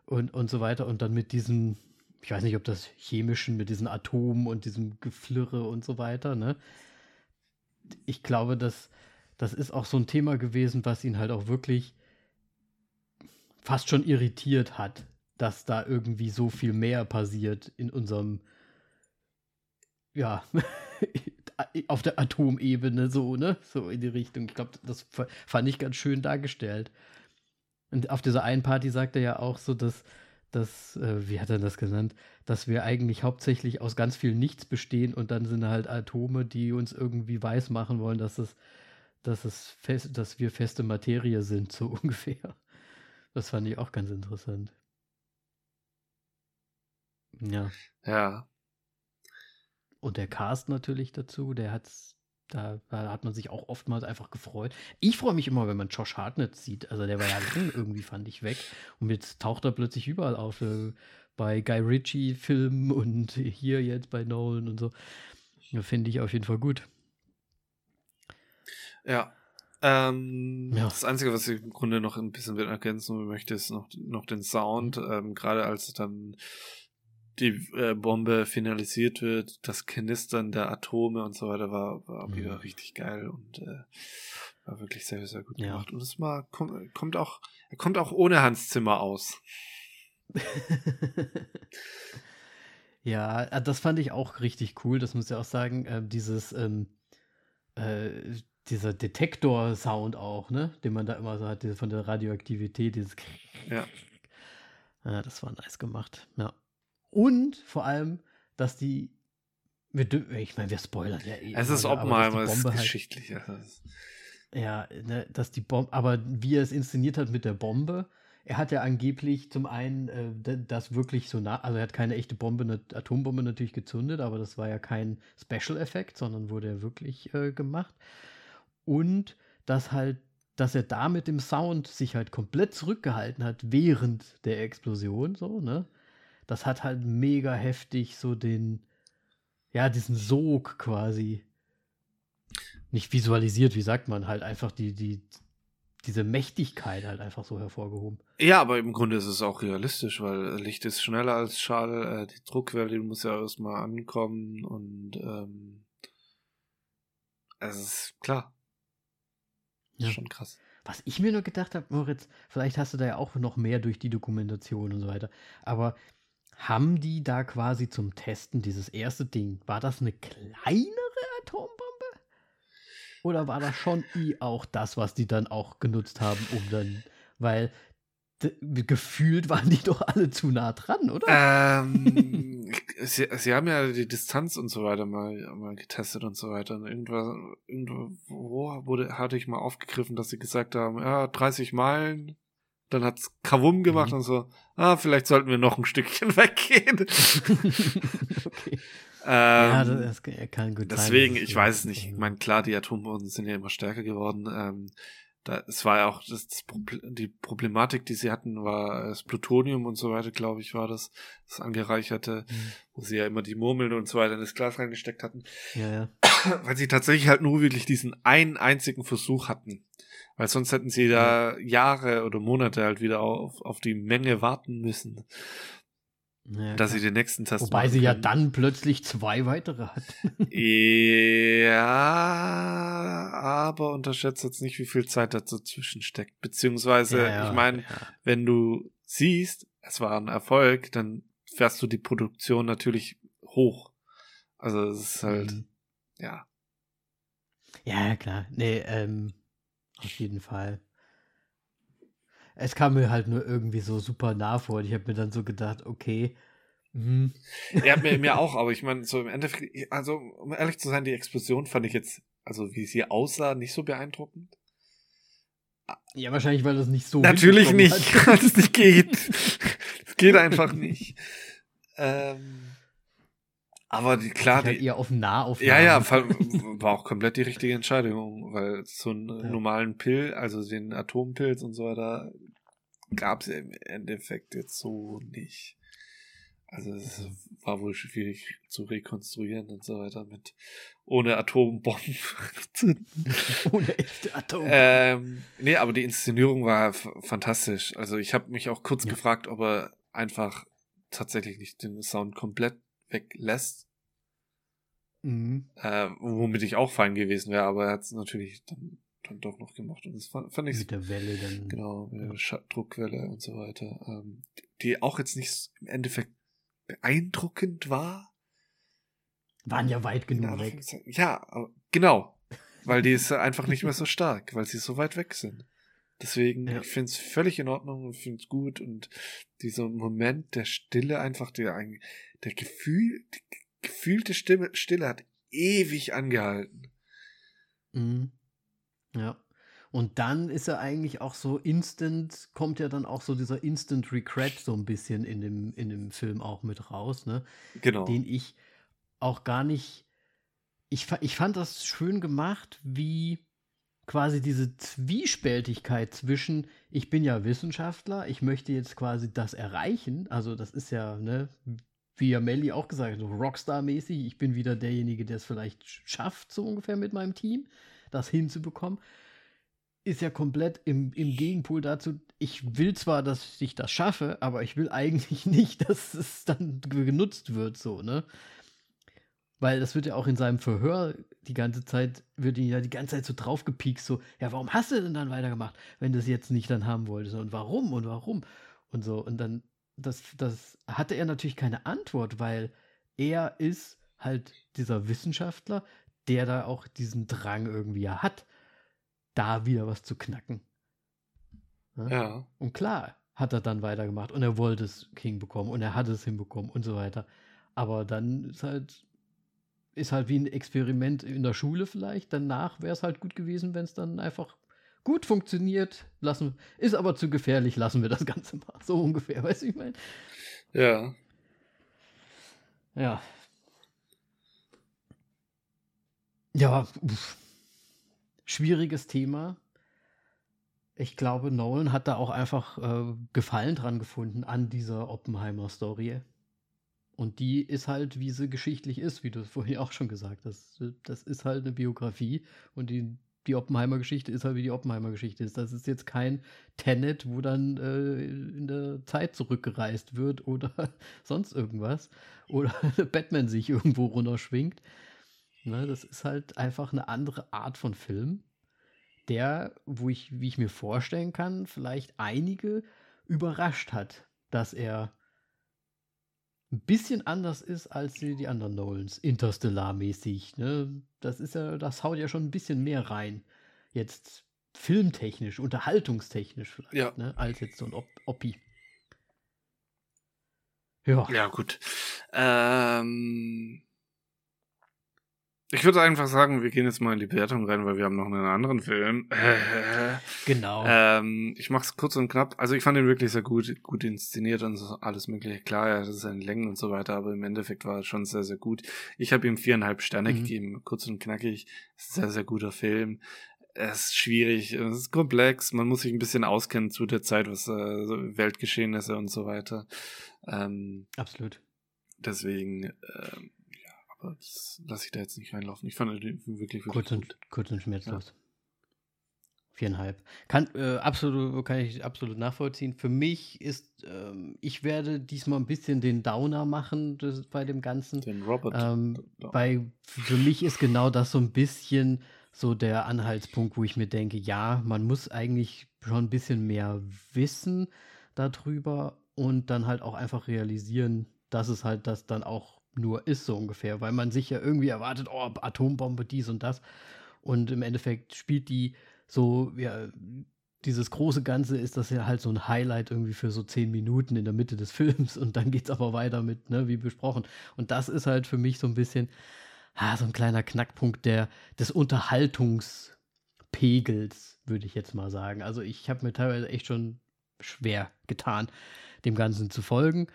und, und so weiter und dann mit diesen, ich weiß nicht, ob das chemischen, mit diesen Atomen und diesem Geflirre und so weiter, ne. Ich glaube, dass das ist auch so ein Thema gewesen, was ihn halt auch wirklich fast schon irritiert hat, dass da irgendwie so viel mehr passiert in unserem ja, auf der Atomebene so, ne? So in die Richtung. Ich glaube, das fand ich ganz schön dargestellt. Und auf dieser einen Party sagt er ja auch so, dass, dass äh, wie hat er das genannt, dass wir eigentlich hauptsächlich aus ganz viel Nichts bestehen und dann sind halt Atome, die uns irgendwie weiß machen wollen, dass es, dass es fest, dass wir feste Materie sind, so ungefähr. Das fand ich auch ganz interessant. Ja. Ja. Und der Cast natürlich dazu, der hat's, da, da hat man sich auch oftmals einfach gefreut. Ich freue mich immer, wenn man Josh Hartnett sieht. Also der war ja lang irgendwie, fand ich, weg. Und jetzt taucht er plötzlich überall auf. Äh, bei Guy Ritchie-Filmen und hier jetzt bei Nolan und so. Finde ich auf jeden Fall gut. Ja. Ähm, ja. Das Einzige, was ich im Grunde noch ein bisschen ergänzen möchte, ist noch, noch den Sound. Ähm, Gerade als dann die äh, Bombe finalisiert wird, das Knistern der Atome und so weiter war, war mhm. wieder richtig geil und äh, war wirklich sehr, sehr gut gemacht. Ja. Und es mal kommt, kommt auch, er kommt auch ohne Hans Zimmer aus. ja, äh, das fand ich auch richtig cool. Das muss ich auch sagen. Äh, dieses, ähm, äh, dieser Detektor-Sound auch, ne, den man da immer so hat, von der Radioaktivität, dieses. Ja. Ja, das war nice gemacht. Ja. Und vor allem, dass die. Ich meine, wir spoilern ja eh. Es ist Oppenheimer, es ist halt, geschichtlich. Ja, ne, dass die Bombe, aber wie er es inszeniert hat mit der Bombe, er hat ja angeblich zum einen äh, das wirklich so nah, also er hat keine echte Bombe, eine Atombombe natürlich gezündet, aber das war ja kein Special-Effekt, sondern wurde er wirklich äh, gemacht. Und dass halt, dass er da mit dem Sound sich halt komplett zurückgehalten hat während der Explosion, so, ne? Das hat halt mega heftig so den, ja, diesen Sog quasi nicht visualisiert, wie sagt man, halt einfach die, die, diese Mächtigkeit halt einfach so hervorgehoben. Ja, aber im Grunde ist es auch realistisch, weil Licht ist schneller als Schall, äh, die Druckwelle muss ja erstmal ankommen und ähm, es ist klar. Ist schon krass. Was ich mir nur gedacht habe, Moritz, vielleicht hast du da ja auch noch mehr durch die Dokumentation und so weiter. Aber haben die da quasi zum Testen dieses erste Ding, war das eine kleinere Atombombe? Oder war das schon i auch das, was die dann auch genutzt haben, um dann, weil gefühlt waren die doch alle zu nah dran, oder? Ähm, sie, sie haben ja die Distanz und so weiter mal, mal getestet und so weiter. Und irgendwo, irgendwo wurde, hatte ich mal aufgegriffen, dass sie gesagt haben, ja, 30 Meilen. Dann hat's Kavum gemacht mhm. und so, ah, vielleicht sollten wir noch ein Stückchen weggehen. okay. Ähm, ja, das, kann gut Deswegen, sein, ich weiß es nicht. Ich meine, klar, die Atombomben sind ja immer stärker geworden. Ähm, da, es war ja auch das, das die Problematik, die sie hatten, war das Plutonium und so weiter, glaube ich, war das, das angereicherte, mhm. wo sie ja immer die Murmeln und so weiter in das Glas reingesteckt hatten. Ja, ja. Weil sie tatsächlich halt nur wirklich diesen einen einzigen Versuch hatten. Weil sonst hätten sie da Jahre oder Monate halt wieder auf, auf die Menge warten müssen. Ja, dass sie den nächsten Test Wobei sie ja dann plötzlich zwei weitere hat. ja, aber unterschätzt jetzt nicht, wie viel Zeit dazwischen steckt. Beziehungsweise, ja, ja, ich meine, wenn du siehst, es war ein Erfolg, dann fährst du die Produktion natürlich hoch. Also es ist halt, mhm. ja. Ja, klar. Nee, ähm, auf jeden Fall es kam mir halt nur irgendwie so super nah vor. Und ich habe mir dann so gedacht, okay. Mh. Ja, mir, mir auch, aber ich meine, so im Endeffekt, also um ehrlich zu sein, die Explosion fand ich jetzt, also wie sie aussah, nicht so beeindruckend. Ja, wahrscheinlich, weil das nicht so. Natürlich nicht, weil es nicht geht. Es geht einfach nicht. Ähm, aber die, klar, halt die, eher auf Nahaufnahmen. Ja, ja, war auch komplett die richtige Entscheidung, weil so einen ja. normalen Pill, also den Atompilz und so weiter, gab es im Endeffekt jetzt so nicht. Also es war wohl schwierig zu rekonstruieren und so weiter mit ohne Atombomben. ohne echte Atombomben. Ähm, nee, aber die Inszenierung war fantastisch. Also ich habe mich auch kurz ja. gefragt, ob er einfach tatsächlich nicht den Sound komplett weglässt. Mhm. Äh, womit ich auch fein gewesen wäre, aber er hat es natürlich dann, dann doch noch gemacht. Und das fand, fand ich. Mit der Welle dann. Genau, mit der ja. Druckwelle und so weiter. Ähm, die auch jetzt nicht im Endeffekt beeindruckend war. Waren ja weit genug weg. Ja, genau. Weil die ist einfach nicht mehr so stark, weil sie so weit weg sind. Deswegen, ja. ich finde es völlig in Ordnung und finde es gut und dieser Moment der Stille einfach, der, der Gefühl, die gefühlte Stimme, Stille hat ewig angehalten. Mhm. Ja. Und dann ist er eigentlich auch so instant, kommt ja dann auch so dieser Instant Regret so ein bisschen in dem, in dem Film auch mit raus, ne? Genau. Den ich auch gar nicht. Ich, ich fand das schön gemacht, wie quasi diese Zwiespältigkeit zwischen, ich bin ja Wissenschaftler, ich möchte jetzt quasi das erreichen, also das ist ja, ne, wie ja Melly auch gesagt hat, so Rockstar-mäßig, ich bin wieder derjenige, der es vielleicht schafft, so ungefähr mit meinem Team, das hinzubekommen, ist ja komplett im, im Gegenpol dazu, ich will zwar, dass ich das schaffe, aber ich will eigentlich nicht, dass es dann genutzt wird, so, ne? Weil das wird ja auch in seinem Verhör die ganze Zeit, wird ihn ja die ganze Zeit so draufgepiekt, so, ja, warum hast du denn dann weitergemacht, wenn du es jetzt nicht dann haben wolltest? Und warum und warum? Und so. Und dann, das, das hatte er natürlich keine Antwort, weil er ist halt dieser Wissenschaftler, der da auch diesen Drang irgendwie hat, da wieder was zu knacken. Ja. ja. Und klar hat er dann weitergemacht und er wollte es hinbekommen und er hat es hinbekommen und so weiter. Aber dann ist halt ist halt wie ein Experiment in der Schule vielleicht. Danach wäre es halt gut gewesen, wenn es dann einfach gut funktioniert. Lassen, ist aber zu gefährlich, lassen wir das Ganze mal. So ungefähr, weißt du, ich meine? Ja. Ja. Ja, uff. schwieriges Thema. Ich glaube, Nolan hat da auch einfach äh, Gefallen dran gefunden an dieser Oppenheimer-Story. Und die ist halt, wie sie geschichtlich ist, wie du es vorhin auch schon gesagt hast. Das ist halt eine Biografie und die, die Oppenheimer-Geschichte ist halt, wie die Oppenheimer-Geschichte ist. Das ist jetzt kein Tenet, wo dann äh, in der Zeit zurückgereist wird oder sonst irgendwas. Oder Batman sich irgendwo runterschwingt. Ne, das ist halt einfach eine andere Art von Film, der, wo ich, wie ich mir vorstellen kann, vielleicht einige überrascht hat, dass er ein bisschen anders ist als die, die anderen Nolans, interstellarmäßig. Ne? Das ist ja, das haut ja schon ein bisschen mehr rein. Jetzt filmtechnisch, unterhaltungstechnisch vielleicht, ja. ne? als jetzt so ein Op Oppi. Ja. Ja, gut. Ähm, ich würde einfach sagen, wir gehen jetzt mal in die Bewertung rein, weil wir haben noch einen anderen Film. Genau. Ähm, ich mache es kurz und knapp. Also ich fand ihn wirklich sehr gut, gut inszeniert und so alles mögliche. Klar, ja, das ist seine Längen und so weiter, aber im Endeffekt war es schon sehr, sehr gut. Ich habe ihm viereinhalb Sterne mhm. gegeben, kurz und knackig. Sehr, sehr guter Film. Es ist schwierig, es ist komplex, man muss sich ein bisschen auskennen zu der Zeit, was äh, Weltgeschehnisse und so weiter. Ähm, Absolut. Deswegen, ähm, aber das lasse ich da jetzt nicht reinlaufen. Ich fand den wirklich, wirklich kurz und, gut. Kurz und schmerzlos. Ja. Viereinhalb. Kann, äh, absolut, kann ich absolut nachvollziehen. Für mich ist, ähm, ich werde diesmal ein bisschen den Downer machen das, bei dem Ganzen. Den Robert. Ähm, bei, für mich ist genau das so ein bisschen so der Anhaltspunkt, wo ich mir denke, ja, man muss eigentlich schon ein bisschen mehr wissen darüber und dann halt auch einfach realisieren, dass es halt das dann auch nur ist, so ungefähr, weil man sich ja irgendwie erwartet, oh, Atombombe, dies und das. Und im Endeffekt spielt die so, ja, dieses große Ganze ist das ja halt so ein Highlight irgendwie für so zehn Minuten in der Mitte des Films und dann geht es aber weiter mit, ne, wie besprochen. Und das ist halt für mich so ein bisschen, ah, so ein kleiner Knackpunkt der, des Unterhaltungspegels, würde ich jetzt mal sagen. Also ich habe mir teilweise echt schon schwer getan, dem Ganzen zu folgen.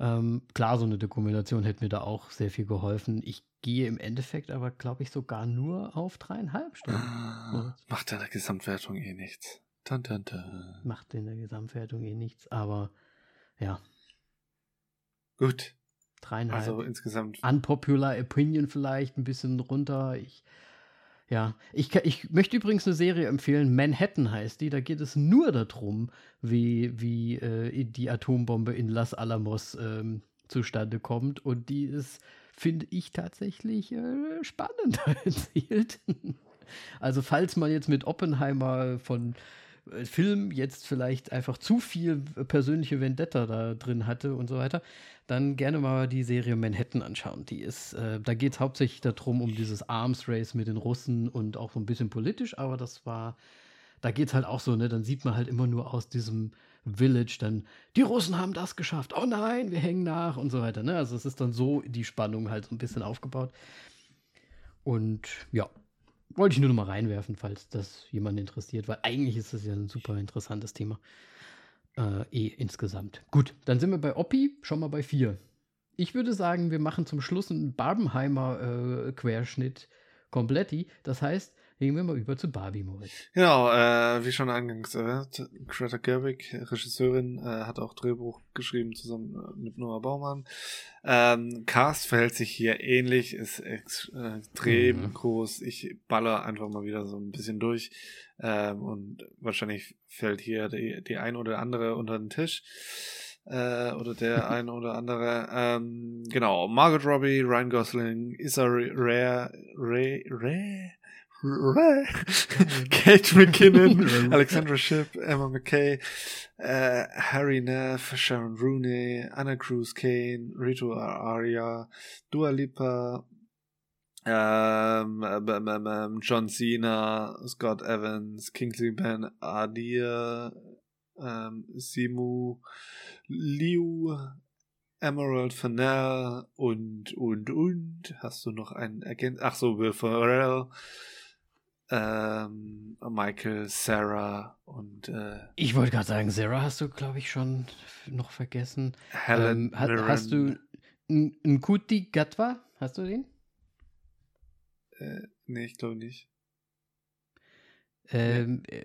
Ähm, klar, so eine Dokumentation hätte mir da auch sehr viel geholfen. Ich gehe im Endeffekt aber, glaube ich, sogar nur auf dreieinhalb Stunden. Ah, macht in der Gesamtwertung eh nichts. Dun, dun, dun. Macht in der Gesamtwertung eh nichts, aber ja. Gut. Dreieinhalb. Also insgesamt. Unpopular Opinion vielleicht ein bisschen runter. Ich ja, ich, ich möchte übrigens eine Serie empfehlen, Manhattan heißt die. Da geht es nur darum, wie, wie äh, die Atombombe in Las Alamos ähm, zustande kommt. Und die ist, finde ich, tatsächlich äh, spannend erzählt. also, falls man jetzt mit Oppenheimer von Film jetzt vielleicht einfach zu viel persönliche Vendetta da drin hatte und so weiter, dann gerne mal die Serie Manhattan anschauen. Die ist, äh, da geht es hauptsächlich darum, um dieses Arms Race mit den Russen und auch so ein bisschen politisch, aber das war, da geht es halt auch so, ne, dann sieht man halt immer nur aus diesem Village dann, die Russen haben das geschafft, oh nein, wir hängen nach und so weiter, ne, also es ist dann so die Spannung halt so ein bisschen aufgebaut. Und ja, wollte ich nur noch mal reinwerfen, falls das jemand interessiert, weil eigentlich ist das ja ein super interessantes Thema. Äh, eh insgesamt. Gut, dann sind wir bei Oppi, schon mal bei vier. Ich würde sagen, wir machen zum Schluss einen Barbenheimer äh, Querschnitt kompletti. Das heißt, Gehen wir mal über zu Barbie, Moritz. Genau, äh, wie schon eingangs erwähnt, Greta Gerwig, Regisseurin, äh, hat auch Drehbuch geschrieben zusammen äh, mit Noah Baumann. Ähm, Cast verhält sich hier ähnlich, ist ex äh, extrem mhm. groß. Ich baller einfach mal wieder so ein bisschen durch. Ähm, und wahrscheinlich fällt hier die, die ein oder andere unter den Tisch äh, oder der ein oder andere. Ähm, genau, Margot Robbie, Ryan Gosling, Issa Rare, Ray, Ray, Kate McKinnon, Alexandra Shipp, Emma McKay, äh, Harry Neff, Sharon Rooney, Anna Cruz Kane, Rito Aria, Dua Lipa, ähm, ähm, John Cena, Scott Evans, Kingsley Ben Adir, ähm, Simu, Liu, Emerald Fennell und, und, und. Hast du noch einen Agent? Ach so, Will Ferrell ähm, Michael, Sarah und äh, Ich wollte gerade sagen, Sarah hast du, glaube ich, schon noch vergessen. Helen ähm, hat, hast du einen Kuti Gatwa? Hast du den? Äh, nee, ich glaube nicht. Ähm, nee.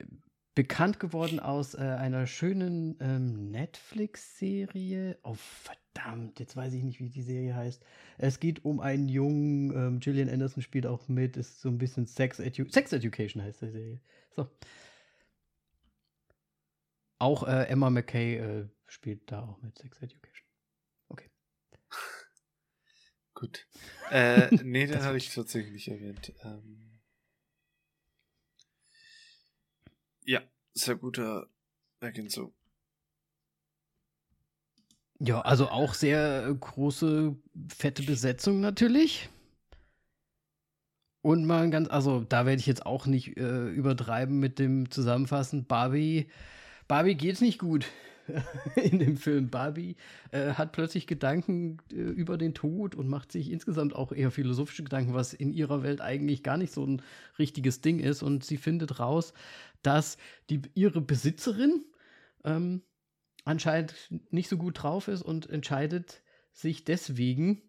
Bekannt geworden aus äh, einer schönen ähm, Netflix-Serie. Oh, verdammt, jetzt weiß ich nicht, wie die Serie heißt. Es geht um einen jungen, ähm, Gillian Anderson spielt auch mit, ist so ein bisschen Sex, Edu Sex Education heißt die Serie. So. Auch äh, Emma McKay äh, spielt da auch mit Sex Education. Okay. Gut. Äh, nee, den habe ich tatsächlich nicht erwähnt. Ähm Ja, sehr guter Ergänzung. Ja, also auch sehr große, fette Besetzung natürlich. Und mal ganz, also da werde ich jetzt auch nicht äh, übertreiben mit dem Zusammenfassen. Barbie, Barbie geht's nicht gut in dem Film. Barbie äh, hat plötzlich Gedanken äh, über den Tod und macht sich insgesamt auch eher philosophische Gedanken, was in ihrer Welt eigentlich gar nicht so ein richtiges Ding ist. Und sie findet raus, dass die, ihre Besitzerin ähm, anscheinend nicht so gut drauf ist und entscheidet sich deswegen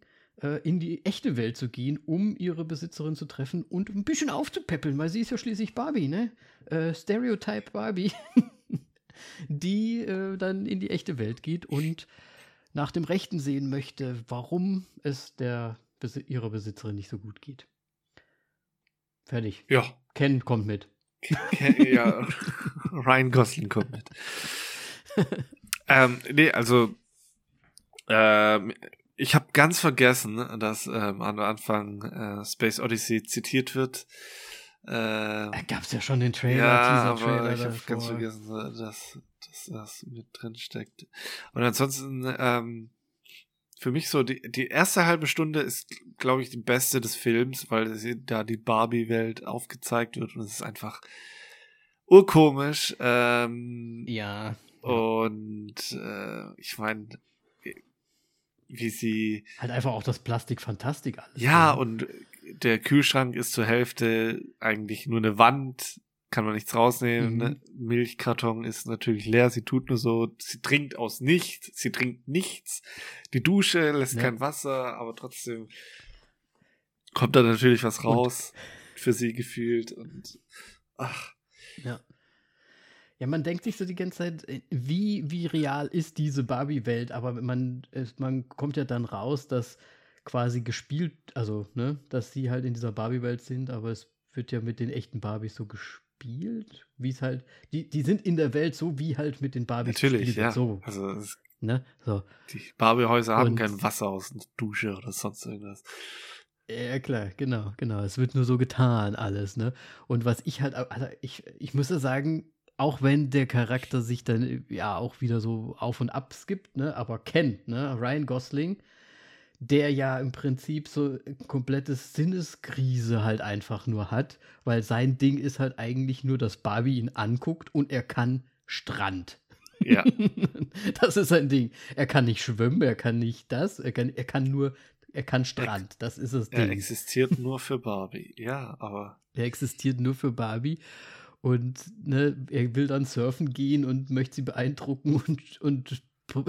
äh, in die echte Welt zu gehen, um ihre Besitzerin zu treffen und ein bisschen aufzupäppeln, weil sie ist ja schließlich Barbie, ne? Äh, Stereotype Barbie, die äh, dann in die echte Welt geht und nach dem Rechten sehen möchte, warum es der ihrer Besitzerin nicht so gut geht. Fertig. Ja. Ken kommt mit. Ja, Ryan Gosling kommt mit. ähm, nee, also ähm, ich habe ganz vergessen, dass ähm, am Anfang äh, Space Odyssey zitiert wird. Äh, da gab es ja schon den Trailer, ja, aber ich habe ganz vergessen, dass, dass das mit drin steckt. Und ansonsten, ähm, für mich so, die, die erste halbe Stunde ist, glaube ich, die beste des Films, weil da die Barbie-Welt aufgezeigt wird und es ist einfach urkomisch. Ähm, ja. Und äh, ich meine, wie sie. Halt einfach auch das Plastik Fantastik alles. Ja, ne? und der Kühlschrank ist zur Hälfte eigentlich nur eine Wand, kann man nichts rausnehmen. Ne? Mhm. Ne? Milchkarton ist natürlich leer, sie tut nur so, sie trinkt aus nichts, sie trinkt nichts. Die Dusche lässt ja. kein Wasser, aber trotzdem kommt da natürlich was raus und? für sie gefühlt und ach. Ja. Ja, man denkt sich so die ganze Zeit, äh, wie, wie real ist diese Barbie-Welt, aber man, man kommt ja dann raus, dass quasi gespielt, also, ne, dass sie halt in dieser Barbie-Welt sind, aber es wird ja mit den echten Barbies so gespielt, wie es halt, die, die sind in der Welt so, wie halt mit den Barbies Natürlich, gespielt ja. So. Also, es, ne, so. Die Barbie-Häuser haben kein Wasser aus der Dusche oder sonst irgendwas. Ja, klar, genau, genau. Es wird nur so getan, alles, ne? Und was ich halt, also ich, ich muss ja sagen, auch wenn der Charakter sich dann ja auch wieder so auf und ab skippt, ne, aber kennt, ne, Ryan Gosling, der ja im Prinzip so komplettes Sinneskrise halt einfach nur hat, weil sein Ding ist halt eigentlich nur, dass Barbie ihn anguckt und er kann Strand. Ja. das ist sein Ding. Er kann nicht schwimmen, er kann nicht das, er kann, er kann nur, er kann Strand. Das ist das Ding. Er existiert nur für Barbie, ja, aber. Er existiert nur für Barbie. Und ne, er will dann surfen gehen und möchte sie beeindrucken und, und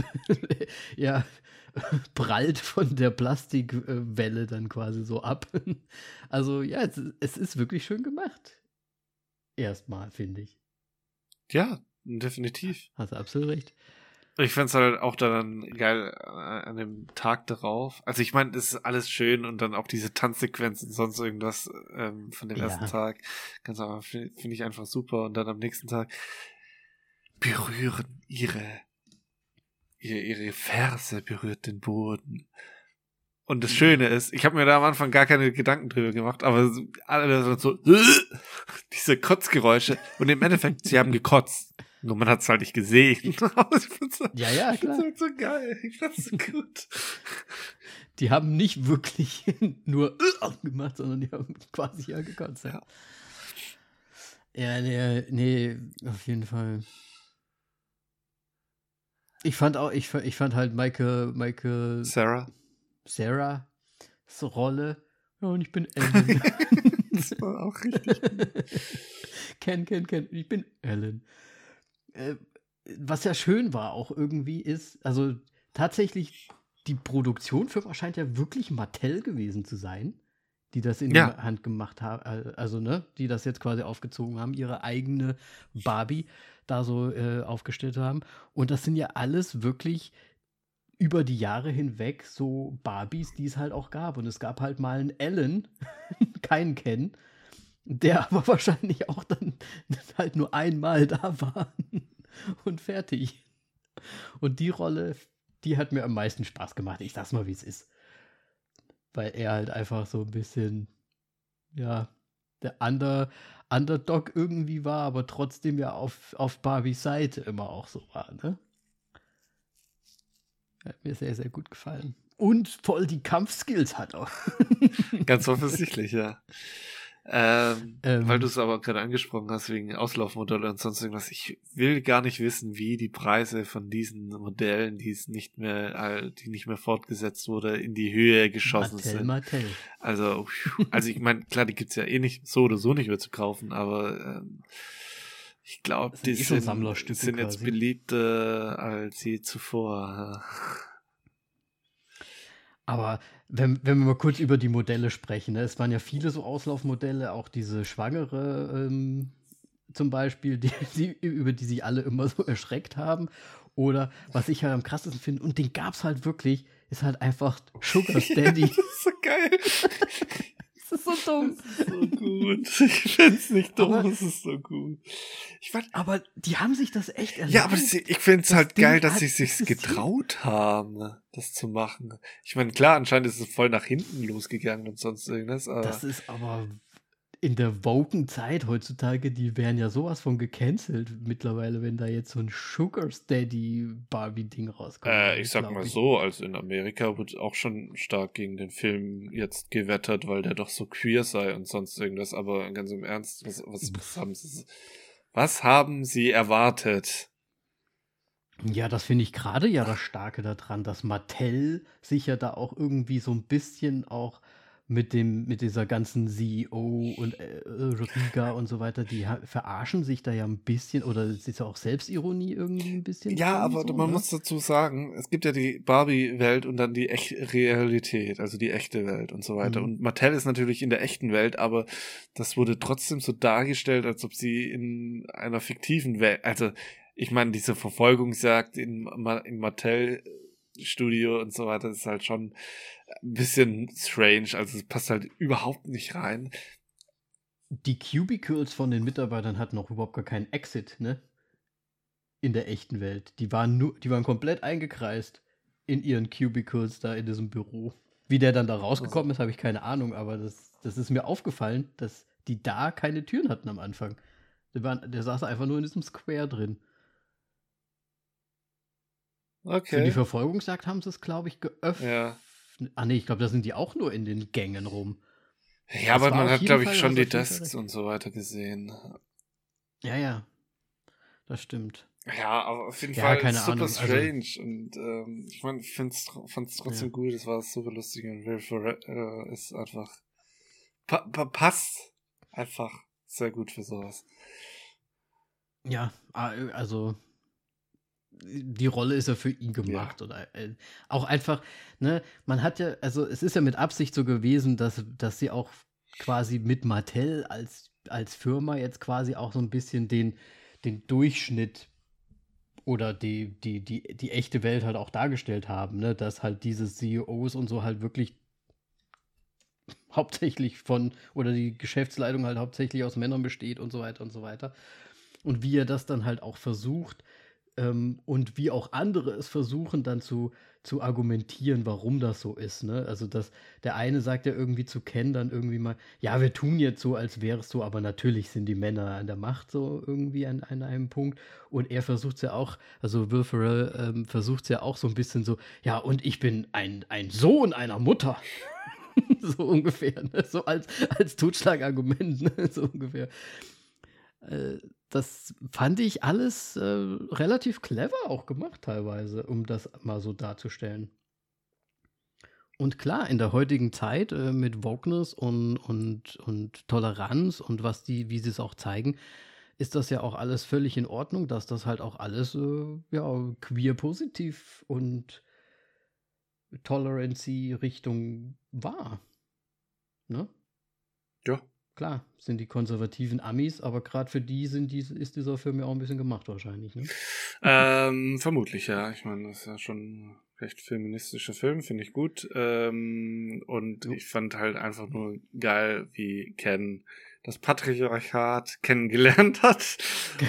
ja, prallt von der Plastikwelle dann quasi so ab. Also ja, es, es ist wirklich schön gemacht. Erstmal, finde ich. Ja, definitiv. Hast du absolut recht. Ich fände es halt auch dann geil äh, an dem Tag darauf. Also ich meine, es ist alles schön und dann auch diese Tanzsequenzen und sonst irgendwas ähm, von dem ja. ersten Tag. Ganz einfach, finde find ich einfach super. Und dann am nächsten Tag berühren ihre, ihre, ihre Ferse berührt den Boden. Und das Schöne ist, ich habe mir da am Anfang gar keine Gedanken drüber gemacht, aber alle so, diese Kotzgeräusche. Und im Endeffekt, sie haben gekotzt. Nur man hat es halt nicht gesehen. ja, ja, klar. Das ist so geil. Ich fand's so gut. Die haben nicht wirklich nur gemacht, sondern die haben quasi ja gekotzt. Ja. Ja, nee, nee, auf jeden Fall. Ich fand auch, ich, ich fand halt Michael, Michael. Sarah. Sarah. Rolle. Ja, und ich bin Ellen. das war auch richtig. Ken, Ken, Ken. Ich bin Ellen. Äh, was ja schön war auch irgendwie ist, also tatsächlich die Produktionsfirma scheint ja wirklich Mattel gewesen zu sein, die das in ja. die Hand gemacht haben, äh, also ne, die das jetzt quasi aufgezogen haben, ihre eigene Barbie da so äh, aufgestellt haben. Und das sind ja alles wirklich über die Jahre hinweg so Barbies, die es halt auch gab. Und es gab halt mal einen Ellen, keinen Ken, der aber wahrscheinlich auch dann halt nur einmal da war und fertig. Und die Rolle, die hat mir am meisten Spaß gemacht. Ich sag's mal, wie es ist. Weil er halt einfach so ein bisschen, ja, der Under, Underdog irgendwie war, aber trotzdem ja auf, auf Barbies Seite immer auch so war, ne? Hat mir sehr, sehr gut gefallen. Und voll die Kampfskills hat auch. Ganz offensichtlich, ja. Ähm, ähm, weil du es aber gerade angesprochen hast, wegen Auslaufmodelle und sonst irgendwas. Ich will gar nicht wissen, wie die Preise von diesen Modellen, die es nicht mehr, die nicht mehr fortgesetzt wurde, in die Höhe geschossen Mattel, sind. Mattel. Also, also ich meine, klar, die gibt's ja eh nicht so oder so nicht mehr zu kaufen, aber ähm, ich glaube, die eh sind, sind jetzt beliebter als je zuvor. Aber wenn, wenn wir mal kurz über die Modelle sprechen, ne? es waren ja viele so Auslaufmodelle, auch diese Schwangere ähm, zum Beispiel, die, die, über die sich alle immer so erschreckt haben. Oder was ich halt am krassesten finde, und den gab es halt wirklich, ist halt einfach Sugar Daddy. das ist so geil. Das ist so dumm. Das ist so gut. Ich find's nicht dumm, aber, es ist so gut. Ich fand, aber die haben sich das echt erlaubt. Ja, aber das, ich find's halt Ding geil, dass sie sich's getraut haben, das zu machen. Ich meine, klar, anscheinend ist es voll nach hinten losgegangen und sonst irgendwas. Das ist aber in der woken Zeit heutzutage, die werden ja sowas von gecancelt mittlerweile, wenn da jetzt so ein Sugar Steady Barbie-Ding rauskommt. Äh, ich sag mal ich. so, also in Amerika wird auch schon stark gegen den Film jetzt gewettert, weil der doch so queer sei und sonst irgendwas, aber ganz im Ernst, was, was, was haben sie, was haben sie erwartet? Ja, das finde ich gerade ja das Starke daran, dass Mattel sich ja da auch irgendwie so ein bisschen auch mit dem, mit dieser ganzen CEO und äh, Riga und so weiter, die verarschen sich da ja ein bisschen, oder es ist ja auch Selbstironie irgendwie ein bisschen. Ja, aber so, man oder? muss dazu sagen, es gibt ja die Barbie-Welt und dann die echte Realität, also die echte Welt und so weiter. Mhm. Und Mattel ist natürlich in der echten Welt, aber das wurde trotzdem so dargestellt, als ob sie in einer fiktiven Welt, also ich meine, diese Verfolgungsjagd in, im Mattel Studio und so weiter ist halt schon ein bisschen strange. Also es passt halt überhaupt nicht rein. Die Cubicles von den Mitarbeitern hatten auch überhaupt gar keinen Exit, ne? In der echten Welt. Die waren nur, die waren komplett eingekreist in ihren Cubicles da in diesem Büro. Wie der dann da rausgekommen ist, habe ich keine Ahnung, aber das, das ist mir aufgefallen, dass die da keine Türen hatten am Anfang. Der, war, der saß einfach nur in diesem Square drin. Okay. Für die Verfolgungsjagd haben sie es, glaube ich, geöffnet. Ja. Ah, nee, ich glaube, da sind die auch nur in den Gängen rum. Ja, das aber man hat, glaube ich, schon die Desks und so weiter gesehen. Ja, ja. Das stimmt. Ja, aber auf jeden ja, Fall keine super Ahnung. Also strange. Also, und ähm, ich meine, ich fand es trotzdem ja. gut. Es war super lustig und Will Ferrell äh, ist einfach pa pa passt einfach sehr gut für sowas. Ja, also die Rolle ist ja für ihn gemacht. Ja. Oder äh, auch einfach, ne, man hat ja, also es ist ja mit Absicht so gewesen, dass, dass sie auch quasi mit Mattel als, als Firma jetzt quasi auch so ein bisschen den, den Durchschnitt oder die, die, die, die echte Welt halt auch dargestellt haben, ne? Dass halt diese CEOs und so halt wirklich hauptsächlich von, oder die Geschäftsleitung halt hauptsächlich aus Männern besteht und so weiter und so weiter. Und wie er das dann halt auch versucht, ähm, und wie auch andere es versuchen dann zu, zu argumentieren, warum das so ist. Ne? Also dass der eine sagt ja irgendwie zu Ken dann irgendwie mal, ja, wir tun jetzt so, als wäre es so, aber natürlich sind die Männer an der Macht so irgendwie an, an einem Punkt. Und er versucht es ja auch, also Will Ferrell ähm, versucht es ja auch so ein bisschen so, ja, und ich bin ein, ein Sohn einer Mutter. so ungefähr, ne? so als, als Totschlagargument, ne? so ungefähr. Äh, das fand ich alles äh, relativ clever auch gemacht teilweise, um das mal so darzustellen. Und klar, in der heutigen Zeit äh, mit Wokeness und, und, und Toleranz und was die, wie sie es auch zeigen, ist das ja auch alles völlig in Ordnung, dass das halt auch alles äh, ja, queer positiv und Tolerancy Richtung war. Ne? Klar, sind die konservativen Amis, aber gerade für die sind die, ist dieser Film ja auch ein bisschen gemacht wahrscheinlich. Ne? Ähm, vermutlich, ja. Ich meine, das ist ja schon ein recht feministischer Film, finde ich gut. Ähm, und ja. ich fand halt einfach nur geil, wie Ken das Patriarchat kennengelernt hat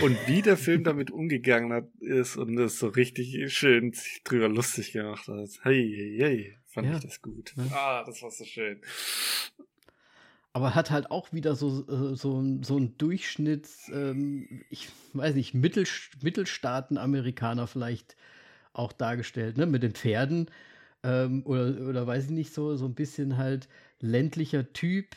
und wie der Film damit umgegangen hat, ist und es so richtig schön sich drüber lustig gemacht hat. Hey, hey, hey, fand ja. ich das gut. Ja. Ah, das war so schön. Aber hat halt auch wieder so, äh, so, so ein Durchschnitts, ähm, ich weiß nicht, Mittel, Mittelstaaten-Amerikaner vielleicht auch dargestellt, ne? Mit den Pferden ähm, oder, oder weiß ich nicht, so, so ein bisschen halt ländlicher Typ,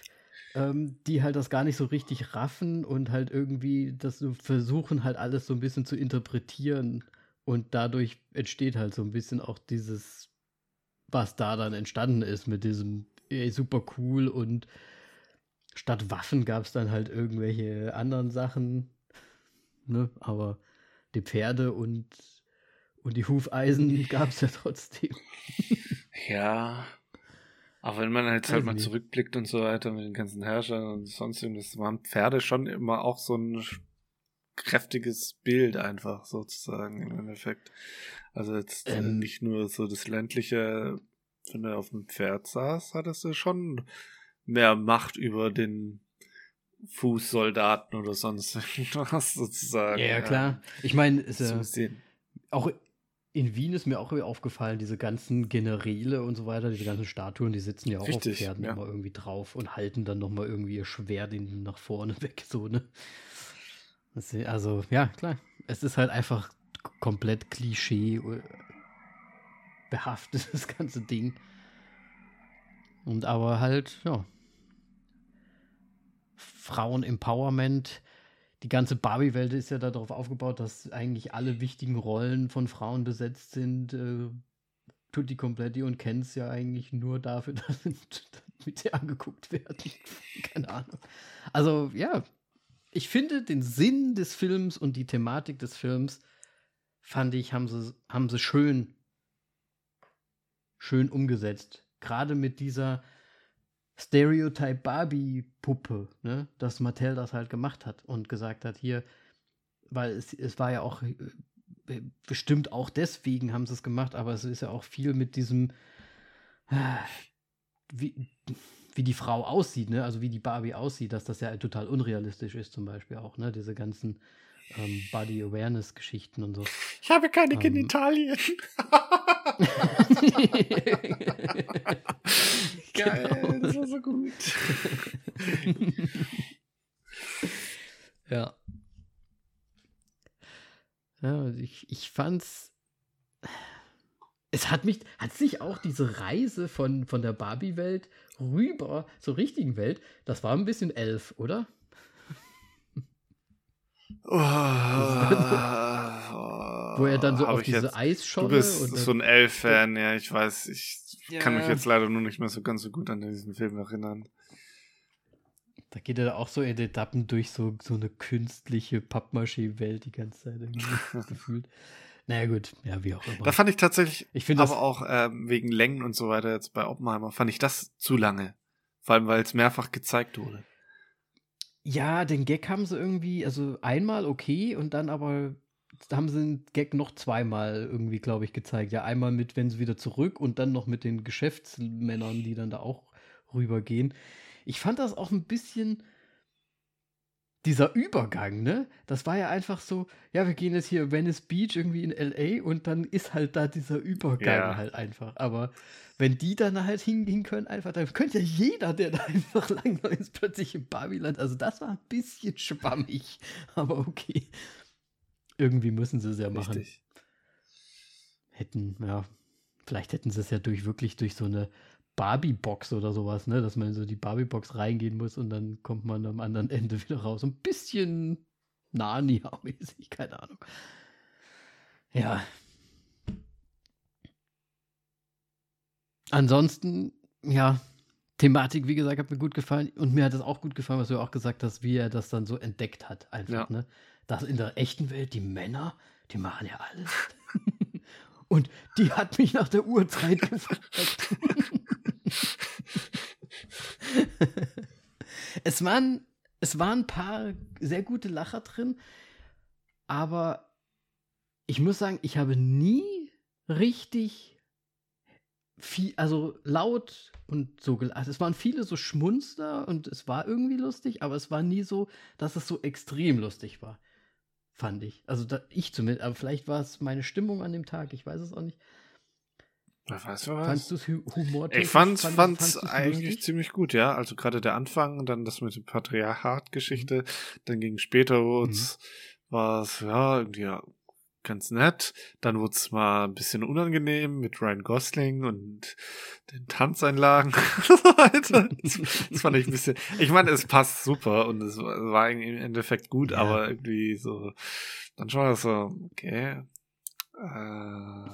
ähm, die halt das gar nicht so richtig raffen und halt irgendwie das versuchen halt alles so ein bisschen zu interpretieren und dadurch entsteht halt so ein bisschen auch dieses, was da dann entstanden ist mit diesem ey, super cool und statt Waffen gab es dann halt irgendwelche anderen Sachen, ne? Aber die Pferde und und die Hufeisen gab es ja trotzdem. Ja. Aber wenn man jetzt halt mal zurückblickt und so weiter mit den ganzen Herrschern und sonst das waren Pferde schon immer auch so ein kräftiges Bild einfach sozusagen im Endeffekt. Also jetzt ähm, nicht nur so das ländliche, wenn du auf dem Pferd saß, hattest du schon mehr Macht über den Fußsoldaten oder sonst irgendwas sozusagen. Ja, ja klar. Ich meine, äh, auch in Wien ist mir auch aufgefallen, diese ganzen Generäle und so weiter, diese ganzen Statuen, die sitzen ja auch Richtig, auf Pferden ja. immer irgendwie drauf und halten dann nochmal irgendwie ihr Schwert nach vorne weg, so, ne? Also, ja, klar. Es ist halt einfach komplett Klischee äh, behaftet, das ganze Ding. Und aber halt, ja. Frauen-Empowerment die ganze Barbie-Welt ist ja darauf aufgebaut, dass eigentlich alle wichtigen Rollen von Frauen besetzt sind. Äh, Tutti Kompletti und Kens ja eigentlich nur dafür, dass mit sie angeguckt werden. Keine Ahnung. Also, ja, ich finde den Sinn des Films und die Thematik des Films, fand ich, haben sie, haben sie schön, schön umgesetzt. Gerade mit dieser Stereotype Barbie-Puppe, ne? dass Mattel das halt gemacht hat und gesagt hat, hier, weil es, es war ja auch äh, bestimmt auch deswegen haben sie es gemacht, aber es ist ja auch viel mit diesem, äh, wie, wie die Frau aussieht, ne? also wie die Barbie aussieht, dass das ja total unrealistisch ist, zum Beispiel auch, ne? diese ganzen ähm, Body Awareness Geschichten und so. Ich habe keine ähm, Genitalien. Geil, genau. das war so gut. ja. Ja, ich, ich fand's. Es hat mich, hat sich auch diese Reise von, von der Barbie-Welt rüber zur richtigen Welt, das war ein bisschen elf, oder? Oh, Wo er dann so auf diese jetzt, Eisscholle. Du bist so ein Elf-Fan, ja, ich weiß. Ich ja. kann mich jetzt leider nur nicht mehr so ganz so gut an diesen Film erinnern. Da geht er auch so in Etappen durch so, so eine künstliche Pappmaché-Welt die ganze Zeit irgendwie gefühlt. Naja, gut, ja, wie auch immer. Da fand ich tatsächlich, ich aber auch ähm, wegen Längen und so weiter jetzt bei Oppenheimer, fand ich das zu lange. Vor allem, weil es mehrfach gezeigt wurde. Ja, den Gag haben sie irgendwie, also einmal okay und dann aber haben sie den Gag noch zweimal irgendwie, glaube ich, gezeigt. Ja, einmal mit, wenn sie wieder zurück und dann noch mit den Geschäftsmännern, die dann da auch rübergehen. Ich fand das auch ein bisschen dieser Übergang, ne? Das war ja einfach so, ja, wir gehen jetzt hier Venice Beach irgendwie in LA und dann ist halt da dieser Übergang ja. halt einfach. Aber wenn die dann halt hingehen können, einfach, dann könnte ja jeder, der da einfach langläuft, plötzlich im Barbiland. Also das war ein bisschen schwammig, aber okay. Irgendwie müssen sie es ja machen. Richtig. Hätten, ja, vielleicht hätten sie es ja durch wirklich durch so eine Barbie-Box oder sowas, ne? Dass man so die Barbie-Box reingehen muss und dann kommt man am anderen Ende wieder raus. Ein bisschen Narnia-mäßig, keine Ahnung. Ja, Ansonsten, ja, Thematik, wie gesagt, hat mir gut gefallen. Und mir hat es auch gut gefallen, was du auch gesagt hast, wie er das dann so entdeckt hat. Einfach, ja. ne? Dass in der echten Welt die Männer, die machen ja alles. Und die hat mich nach der Uhrzeit gefragt. es, waren, es waren ein paar sehr gute Lacher drin, aber ich muss sagen, ich habe nie richtig viel, also laut und so, also es waren viele so Schmunster und es war irgendwie lustig, aber es war nie so, dass es so extrem lustig war, fand ich. Also da, ich zumindest, aber vielleicht war es meine Stimmung an dem Tag, ich weiß es auch nicht. Wer weiß. Fandst du es Humor? Ich fand's, fand, fand's, fand's eigentlich lustig? ziemlich gut, ja. Also gerade der Anfang, dann das mit der Patriarchat-Geschichte, dann ging später wurd's, mhm. war es, ja, irgendwie ja, ganz nett. Dann wurde es mal ein bisschen unangenehm mit Ryan Gosling und den Tanzeinlagen und so weiter. Das, fand ich ein bisschen. Ich meine, es passt super und es war im Endeffekt gut, ja. aber irgendwie so, dann schon das so, okay. Äh,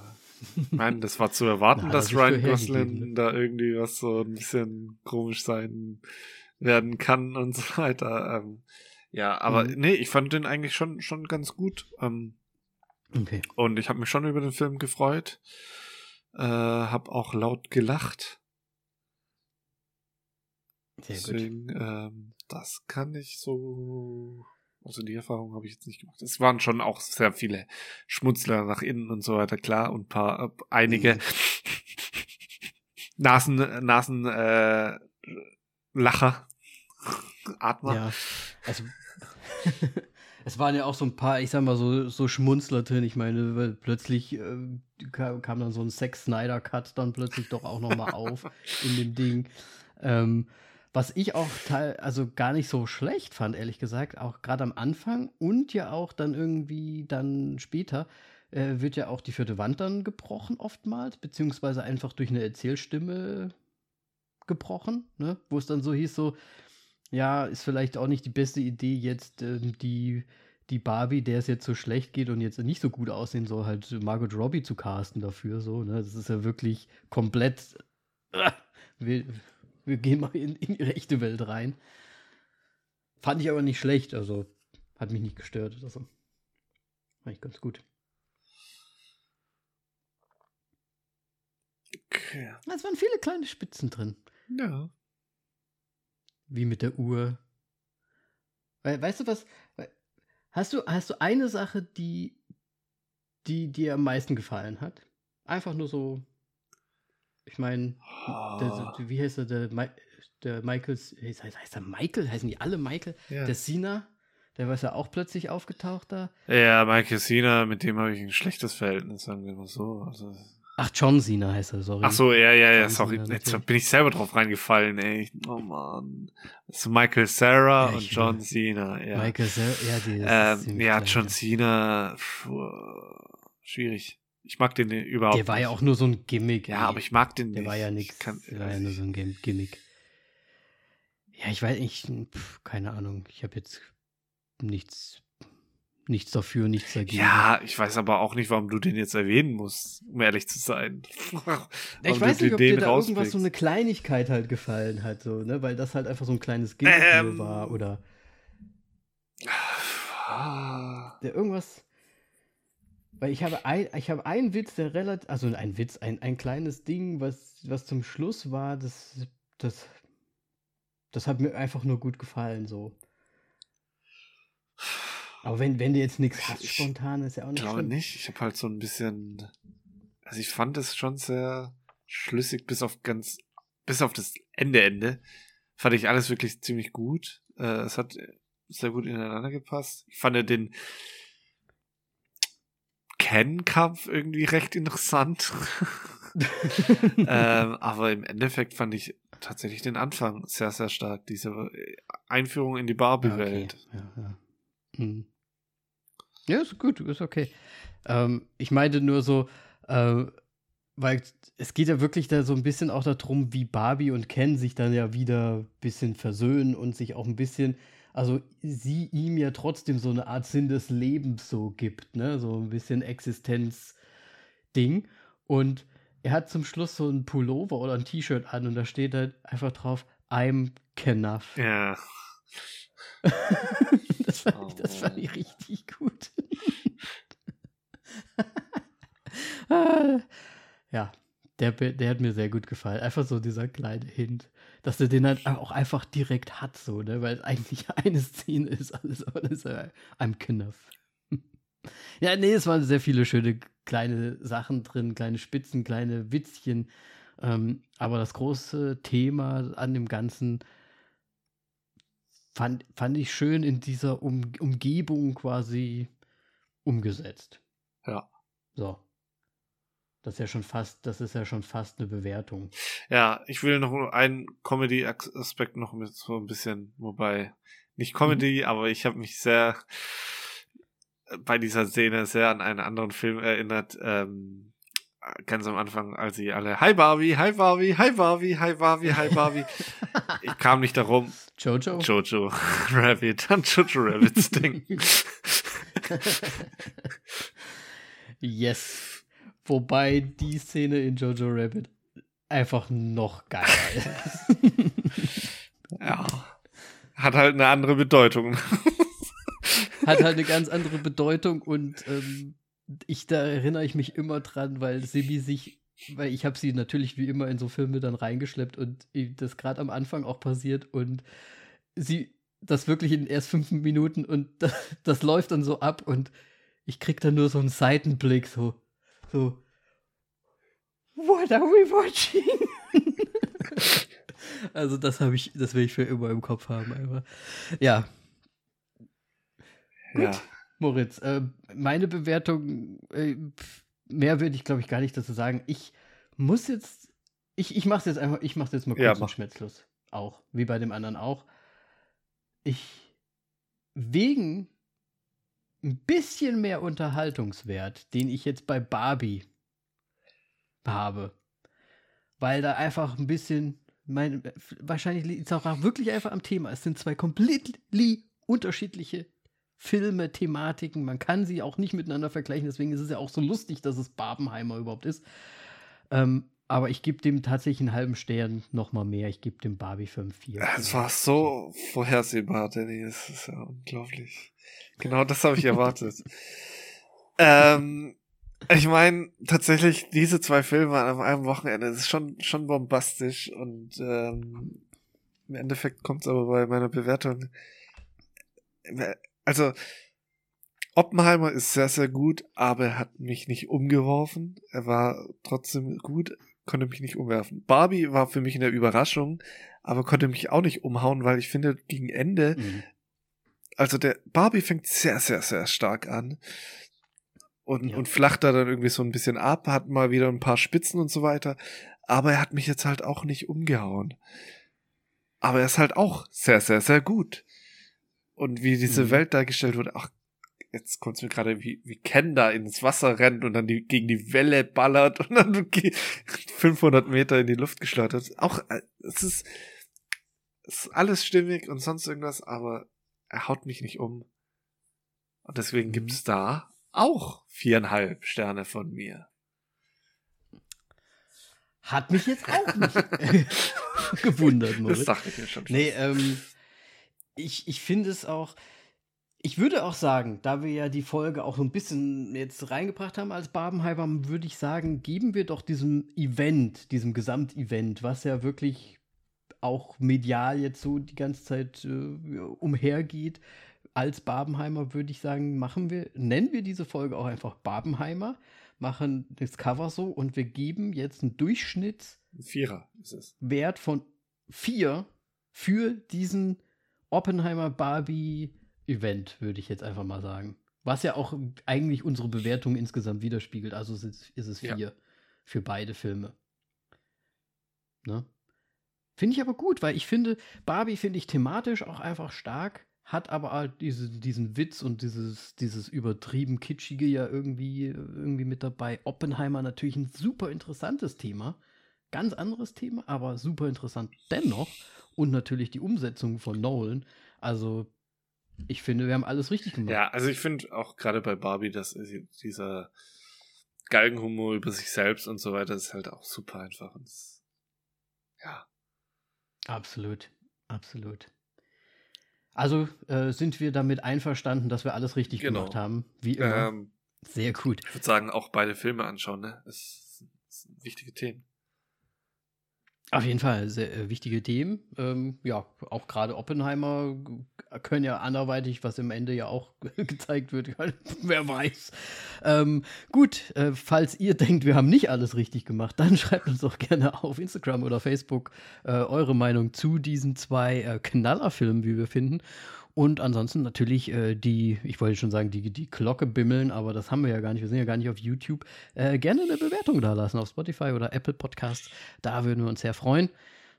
ich meine, das war zu erwarten, Na, dass das Ryan Gosling ne? da irgendwie was so ein bisschen komisch sein werden kann und so weiter. Ähm, ja, aber mhm. nee, ich fand den eigentlich schon, schon ganz gut. Ähm, okay. Und ich habe mich schon über den Film gefreut. Äh, hab auch laut gelacht. Sehr Deswegen, gut. Ähm, das kann ich so also die Erfahrung habe ich jetzt nicht gemacht. Es waren schon auch sehr viele Schmutzler nach innen und so weiter, klar, und paar, äh, einige mhm. Nasen, Nasen, äh, Lacher, Atmer. Ja, also es waren ja auch so ein paar, ich sag mal, so, so Schmunzler drin. Ich meine, weil plötzlich äh, kam, kam, dann so ein Sex Snyder Cut dann plötzlich doch auch nochmal auf in dem Ding. Ähm, was ich auch teil, also gar nicht so schlecht fand, ehrlich gesagt, auch gerade am Anfang und ja auch dann irgendwie dann später, äh, wird ja auch die vierte Wand dann gebrochen oftmals, beziehungsweise einfach durch eine Erzählstimme gebrochen, ne? wo es dann so hieß, so, ja, ist vielleicht auch nicht die beste Idee, jetzt ähm, die, die Barbie, der es jetzt so schlecht geht und jetzt nicht so gut aussehen soll, halt Margot Robbie zu casten dafür, so, ne? Das ist ja wirklich komplett. Äh, wir gehen mal in, in die echte Welt rein. Fand ich aber nicht schlecht, also hat mich nicht gestört oder so. Fand ich ganz gut. Okay. Es waren viele kleine Spitzen drin. Ja. Wie mit der Uhr. Weil, weißt du was? Hast du, hast du eine Sache, die, die dir am meisten gefallen hat? Einfach nur so ich meine, oh. wie heißt er, der, der Michael, heißt, heißt er Michael? Heißen die alle Michael? Ja. Der Sina, der war ja auch plötzlich aufgetaucht da. Ja, Michael Sina, mit dem habe ich ein schlechtes Verhältnis, sagen wir mal so. Also, Ach, John Cena heißt er, sorry. Ach so, ja, ja, ja, sorry. Jetzt bin ich selber drauf reingefallen, ey. Oh man. Das ist Michael Sarah ja, und John will. Cena, ja. Michael Sarah, ja, die ist ähm, Ja, John Cena, pfuh, schwierig. Ich mag den überhaupt Der war ja auch nur so ein Gimmick. Ja, ey. aber ich mag den der nicht. War ja nichts. Der war ja nur so ein Gimmick. Ja, ich weiß nicht, pf, keine Ahnung. Ich habe jetzt nichts, nichts dafür, nichts dagegen. Ja, ich weiß aber auch nicht, warum du den jetzt erwähnen musst, um ehrlich zu sein. ich weiß nicht, ob dir da irgendwas so eine Kleinigkeit halt gefallen hat, so, ne? Weil das halt einfach so ein kleines Gimmick ähm, war oder. Ah. Der irgendwas. Weil ich habe, ein, ich habe einen Witz, der relativ, also ein Witz, ein, ein kleines Ding, was, was zum Schluss war, das, das, das hat mir einfach nur gut gefallen, so. Aber wenn, wenn du jetzt nichts hast, spontan, ist ja auch nicht Ich glaube nicht. Ich habe halt so ein bisschen, also ich fand es schon sehr schlüssig, bis auf ganz, bis auf das Ende, Ende, fand ich alles wirklich ziemlich gut. Äh, es hat sehr gut ineinander gepasst. Ich fand den, Ken-Kampf irgendwie recht interessant. ähm, aber im Endeffekt fand ich tatsächlich den Anfang sehr, sehr stark. Diese Einführung in die Barbie-Welt. Okay. Ja, ja. Hm. ja, ist gut, ist okay. Ähm, ich meinte nur so, äh, weil es geht ja wirklich da so ein bisschen auch darum, wie Barbie und Ken sich dann ja wieder ein bisschen versöhnen und sich auch ein bisschen also sie ihm ja trotzdem so eine Art Sinn des Lebens so gibt, ne? So ein bisschen Existenz-Ding. Und er hat zum Schluss so ein Pullover oder ein T-Shirt an und da steht halt einfach drauf, I'm Knuff. Ja. das, fand oh. ich, das fand ich richtig gut. ja, der, der hat mir sehr gut gefallen. Einfach so dieser kleine Hint dass er den halt auch einfach direkt hat, so, ne? Weil es eigentlich eine Szene ist, alles, aber das ist ja einem Kniff. ja, nee, es waren sehr viele schöne kleine Sachen drin, kleine Spitzen, kleine Witzchen. Ähm, aber das große Thema an dem Ganzen fand, fand ich schön in dieser um Umgebung quasi umgesetzt. Ja. So. Das ist ja schon fast, das ist ja schon fast eine Bewertung. Ja, ich will noch einen Comedy-Aspekt noch mit so ein bisschen, wobei nicht Comedy, mhm. aber ich habe mich sehr bei dieser Szene sehr an einen anderen Film erinnert. Ähm, ganz am Anfang, als sie alle Hi Barbie, Hi Barbie, Hi Barbie, Hi Barbie, Hi Barbie. ich kam nicht darum. Jojo? Jojo Rabbit, an Jojo Rabbits denken. yes. Wobei die Szene in Jojo Rabbit einfach noch geiler ist. ja. Hat halt eine andere Bedeutung. Hat halt eine ganz andere Bedeutung und ähm, ich, da erinnere ich mich immer dran, weil Simi sich, weil ich habe sie natürlich wie immer in so Filme dann reingeschleppt und das gerade am Anfang auch passiert und sie das wirklich in erst fünf Minuten und das, das läuft dann so ab und ich krieg dann nur so einen Seitenblick, so, so, what are we watching? also das habe ich, das will ich für immer im Kopf haben, einfach. Ja. Gut. Ja. Moritz, äh, meine Bewertung, äh, mehr würde ich glaube ich gar nicht dazu sagen. Ich muss jetzt, ich, ich mache es jetzt einfach, ich mache jetzt mal kurz ja, einen Schmerzlos. Auch, wie bei dem anderen auch. Ich, wegen ein bisschen mehr Unterhaltungswert, den ich jetzt bei Barbie habe. Weil da einfach ein bisschen, mein, wahrscheinlich liegt es auch wirklich einfach am Thema. Es sind zwei komplett unterschiedliche Filme, Thematiken. Man kann sie auch nicht miteinander vergleichen. Deswegen ist es ja auch so lustig, dass es Barbenheimer überhaupt ist. Ähm, aber ich gebe dem tatsächlich einen halben Stern noch mal mehr. Ich gebe dem Barbie 5 4. Es war so vorhersehbar, Danny. Es ist ja unglaublich. Genau das habe ich erwartet. ähm, ich meine, tatsächlich, diese zwei Filme an einem Wochenende, das ist schon, schon bombastisch und ähm, im Endeffekt kommt es aber bei meiner Bewertung. Also, Oppenheimer ist sehr, sehr gut, aber er hat mich nicht umgeworfen. Er war trotzdem gut, konnte mich nicht umwerfen. Barbie war für mich eine Überraschung, aber konnte mich auch nicht umhauen, weil ich finde, gegen Ende, mhm. also der Barbie fängt sehr, sehr, sehr stark an und, ja. und flacht da dann irgendwie so ein bisschen ab, hat mal wieder ein paar Spitzen und so weiter, aber er hat mich jetzt halt auch nicht umgehauen. Aber er ist halt auch sehr, sehr, sehr gut. Und wie diese mhm. Welt dargestellt wird, ach jetzt kommt mir gerade, wie, wie Ken da ins Wasser rennt und dann die, gegen die Welle ballert und dann 500 Meter in die Luft geschleudert. Auch, äh, es ist, es ist alles stimmig und sonst irgendwas, aber er haut mich nicht um. Und deswegen mhm. gibt es da auch viereinhalb Sterne von mir. Hat mich jetzt auch nicht gewundert, Moritz. Das dachte ich mir schon. Nee, ähm, ich, ich finde es auch, ich würde auch sagen, da wir ja die Folge auch so ein bisschen jetzt reingebracht haben als Barbenheimer, würde ich sagen, geben wir doch diesem Event, diesem Gesamtevent, was ja wirklich auch medial jetzt so die ganze Zeit äh, umhergeht, als Barbenheimer würde ich sagen, machen wir, nennen wir diese Folge auch einfach Barbenheimer, machen das Cover so und wir geben jetzt einen Durchschnitts Vierer ist es. Wert von vier für diesen Oppenheimer Barbie Event, würde ich jetzt einfach mal sagen. Was ja auch eigentlich unsere Bewertung insgesamt widerspiegelt. Also ist es, ist es vier ja. für beide Filme. Ne? Finde ich aber gut, weil ich finde, Barbie finde ich thematisch auch einfach stark, hat aber halt diese, diesen Witz und dieses, dieses übertrieben kitschige ja irgendwie, irgendwie mit dabei. Oppenheimer natürlich ein super interessantes Thema. Ganz anderes Thema, aber super interessant dennoch. Und natürlich die Umsetzung von Nolan. Also ich finde, wir haben alles richtig gemacht. Ja, also ich finde auch gerade bei Barbie, dass dieser Galgenhumor über sich selbst und so weiter ist halt auch super einfach. Und ja. Absolut, absolut. Also äh, sind wir damit einverstanden, dass wir alles richtig genau. gemacht haben, wie immer. Ähm, Sehr gut. Ich würde sagen, auch beide Filme anschauen, ne? Das, sind wichtige Themen. Auf jeden Fall sehr äh, wichtige Themen. Ähm, ja, auch gerade Oppenheimer können ja anderweitig, was im Ende ja auch gezeigt wird, wer weiß. Ähm, gut, äh, falls ihr denkt, wir haben nicht alles richtig gemacht, dann schreibt uns doch gerne auf Instagram oder Facebook äh, eure Meinung zu diesen zwei äh, Knallerfilmen, wie wir finden. Und ansonsten natürlich äh, die, ich wollte schon sagen, die, die Glocke bimmeln, aber das haben wir ja gar nicht. Wir sind ja gar nicht auf YouTube. Äh, gerne eine Bewertung da lassen auf Spotify oder Apple Podcasts. Da würden wir uns sehr freuen.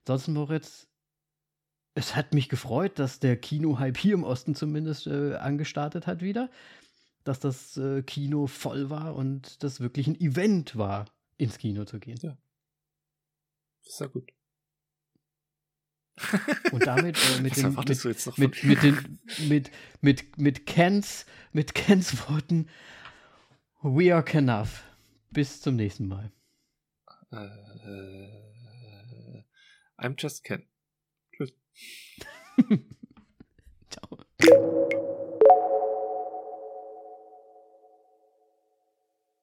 Ansonsten, Moritz, es hat mich gefreut, dass der Kino-Hype hier im Osten zumindest äh, angestartet hat wieder. Dass das äh, Kino voll war und das wirklich ein Event war, ins Kino zu gehen. Ja. Das ist ja gut. Und damit äh, mit, den, mit, mit, mit, den, mit, mit, mit Kens, mit Kens Worten, we are Kenaf. Bis zum nächsten Mal. Uh, I'm just Ken. Tschüss. Ciao.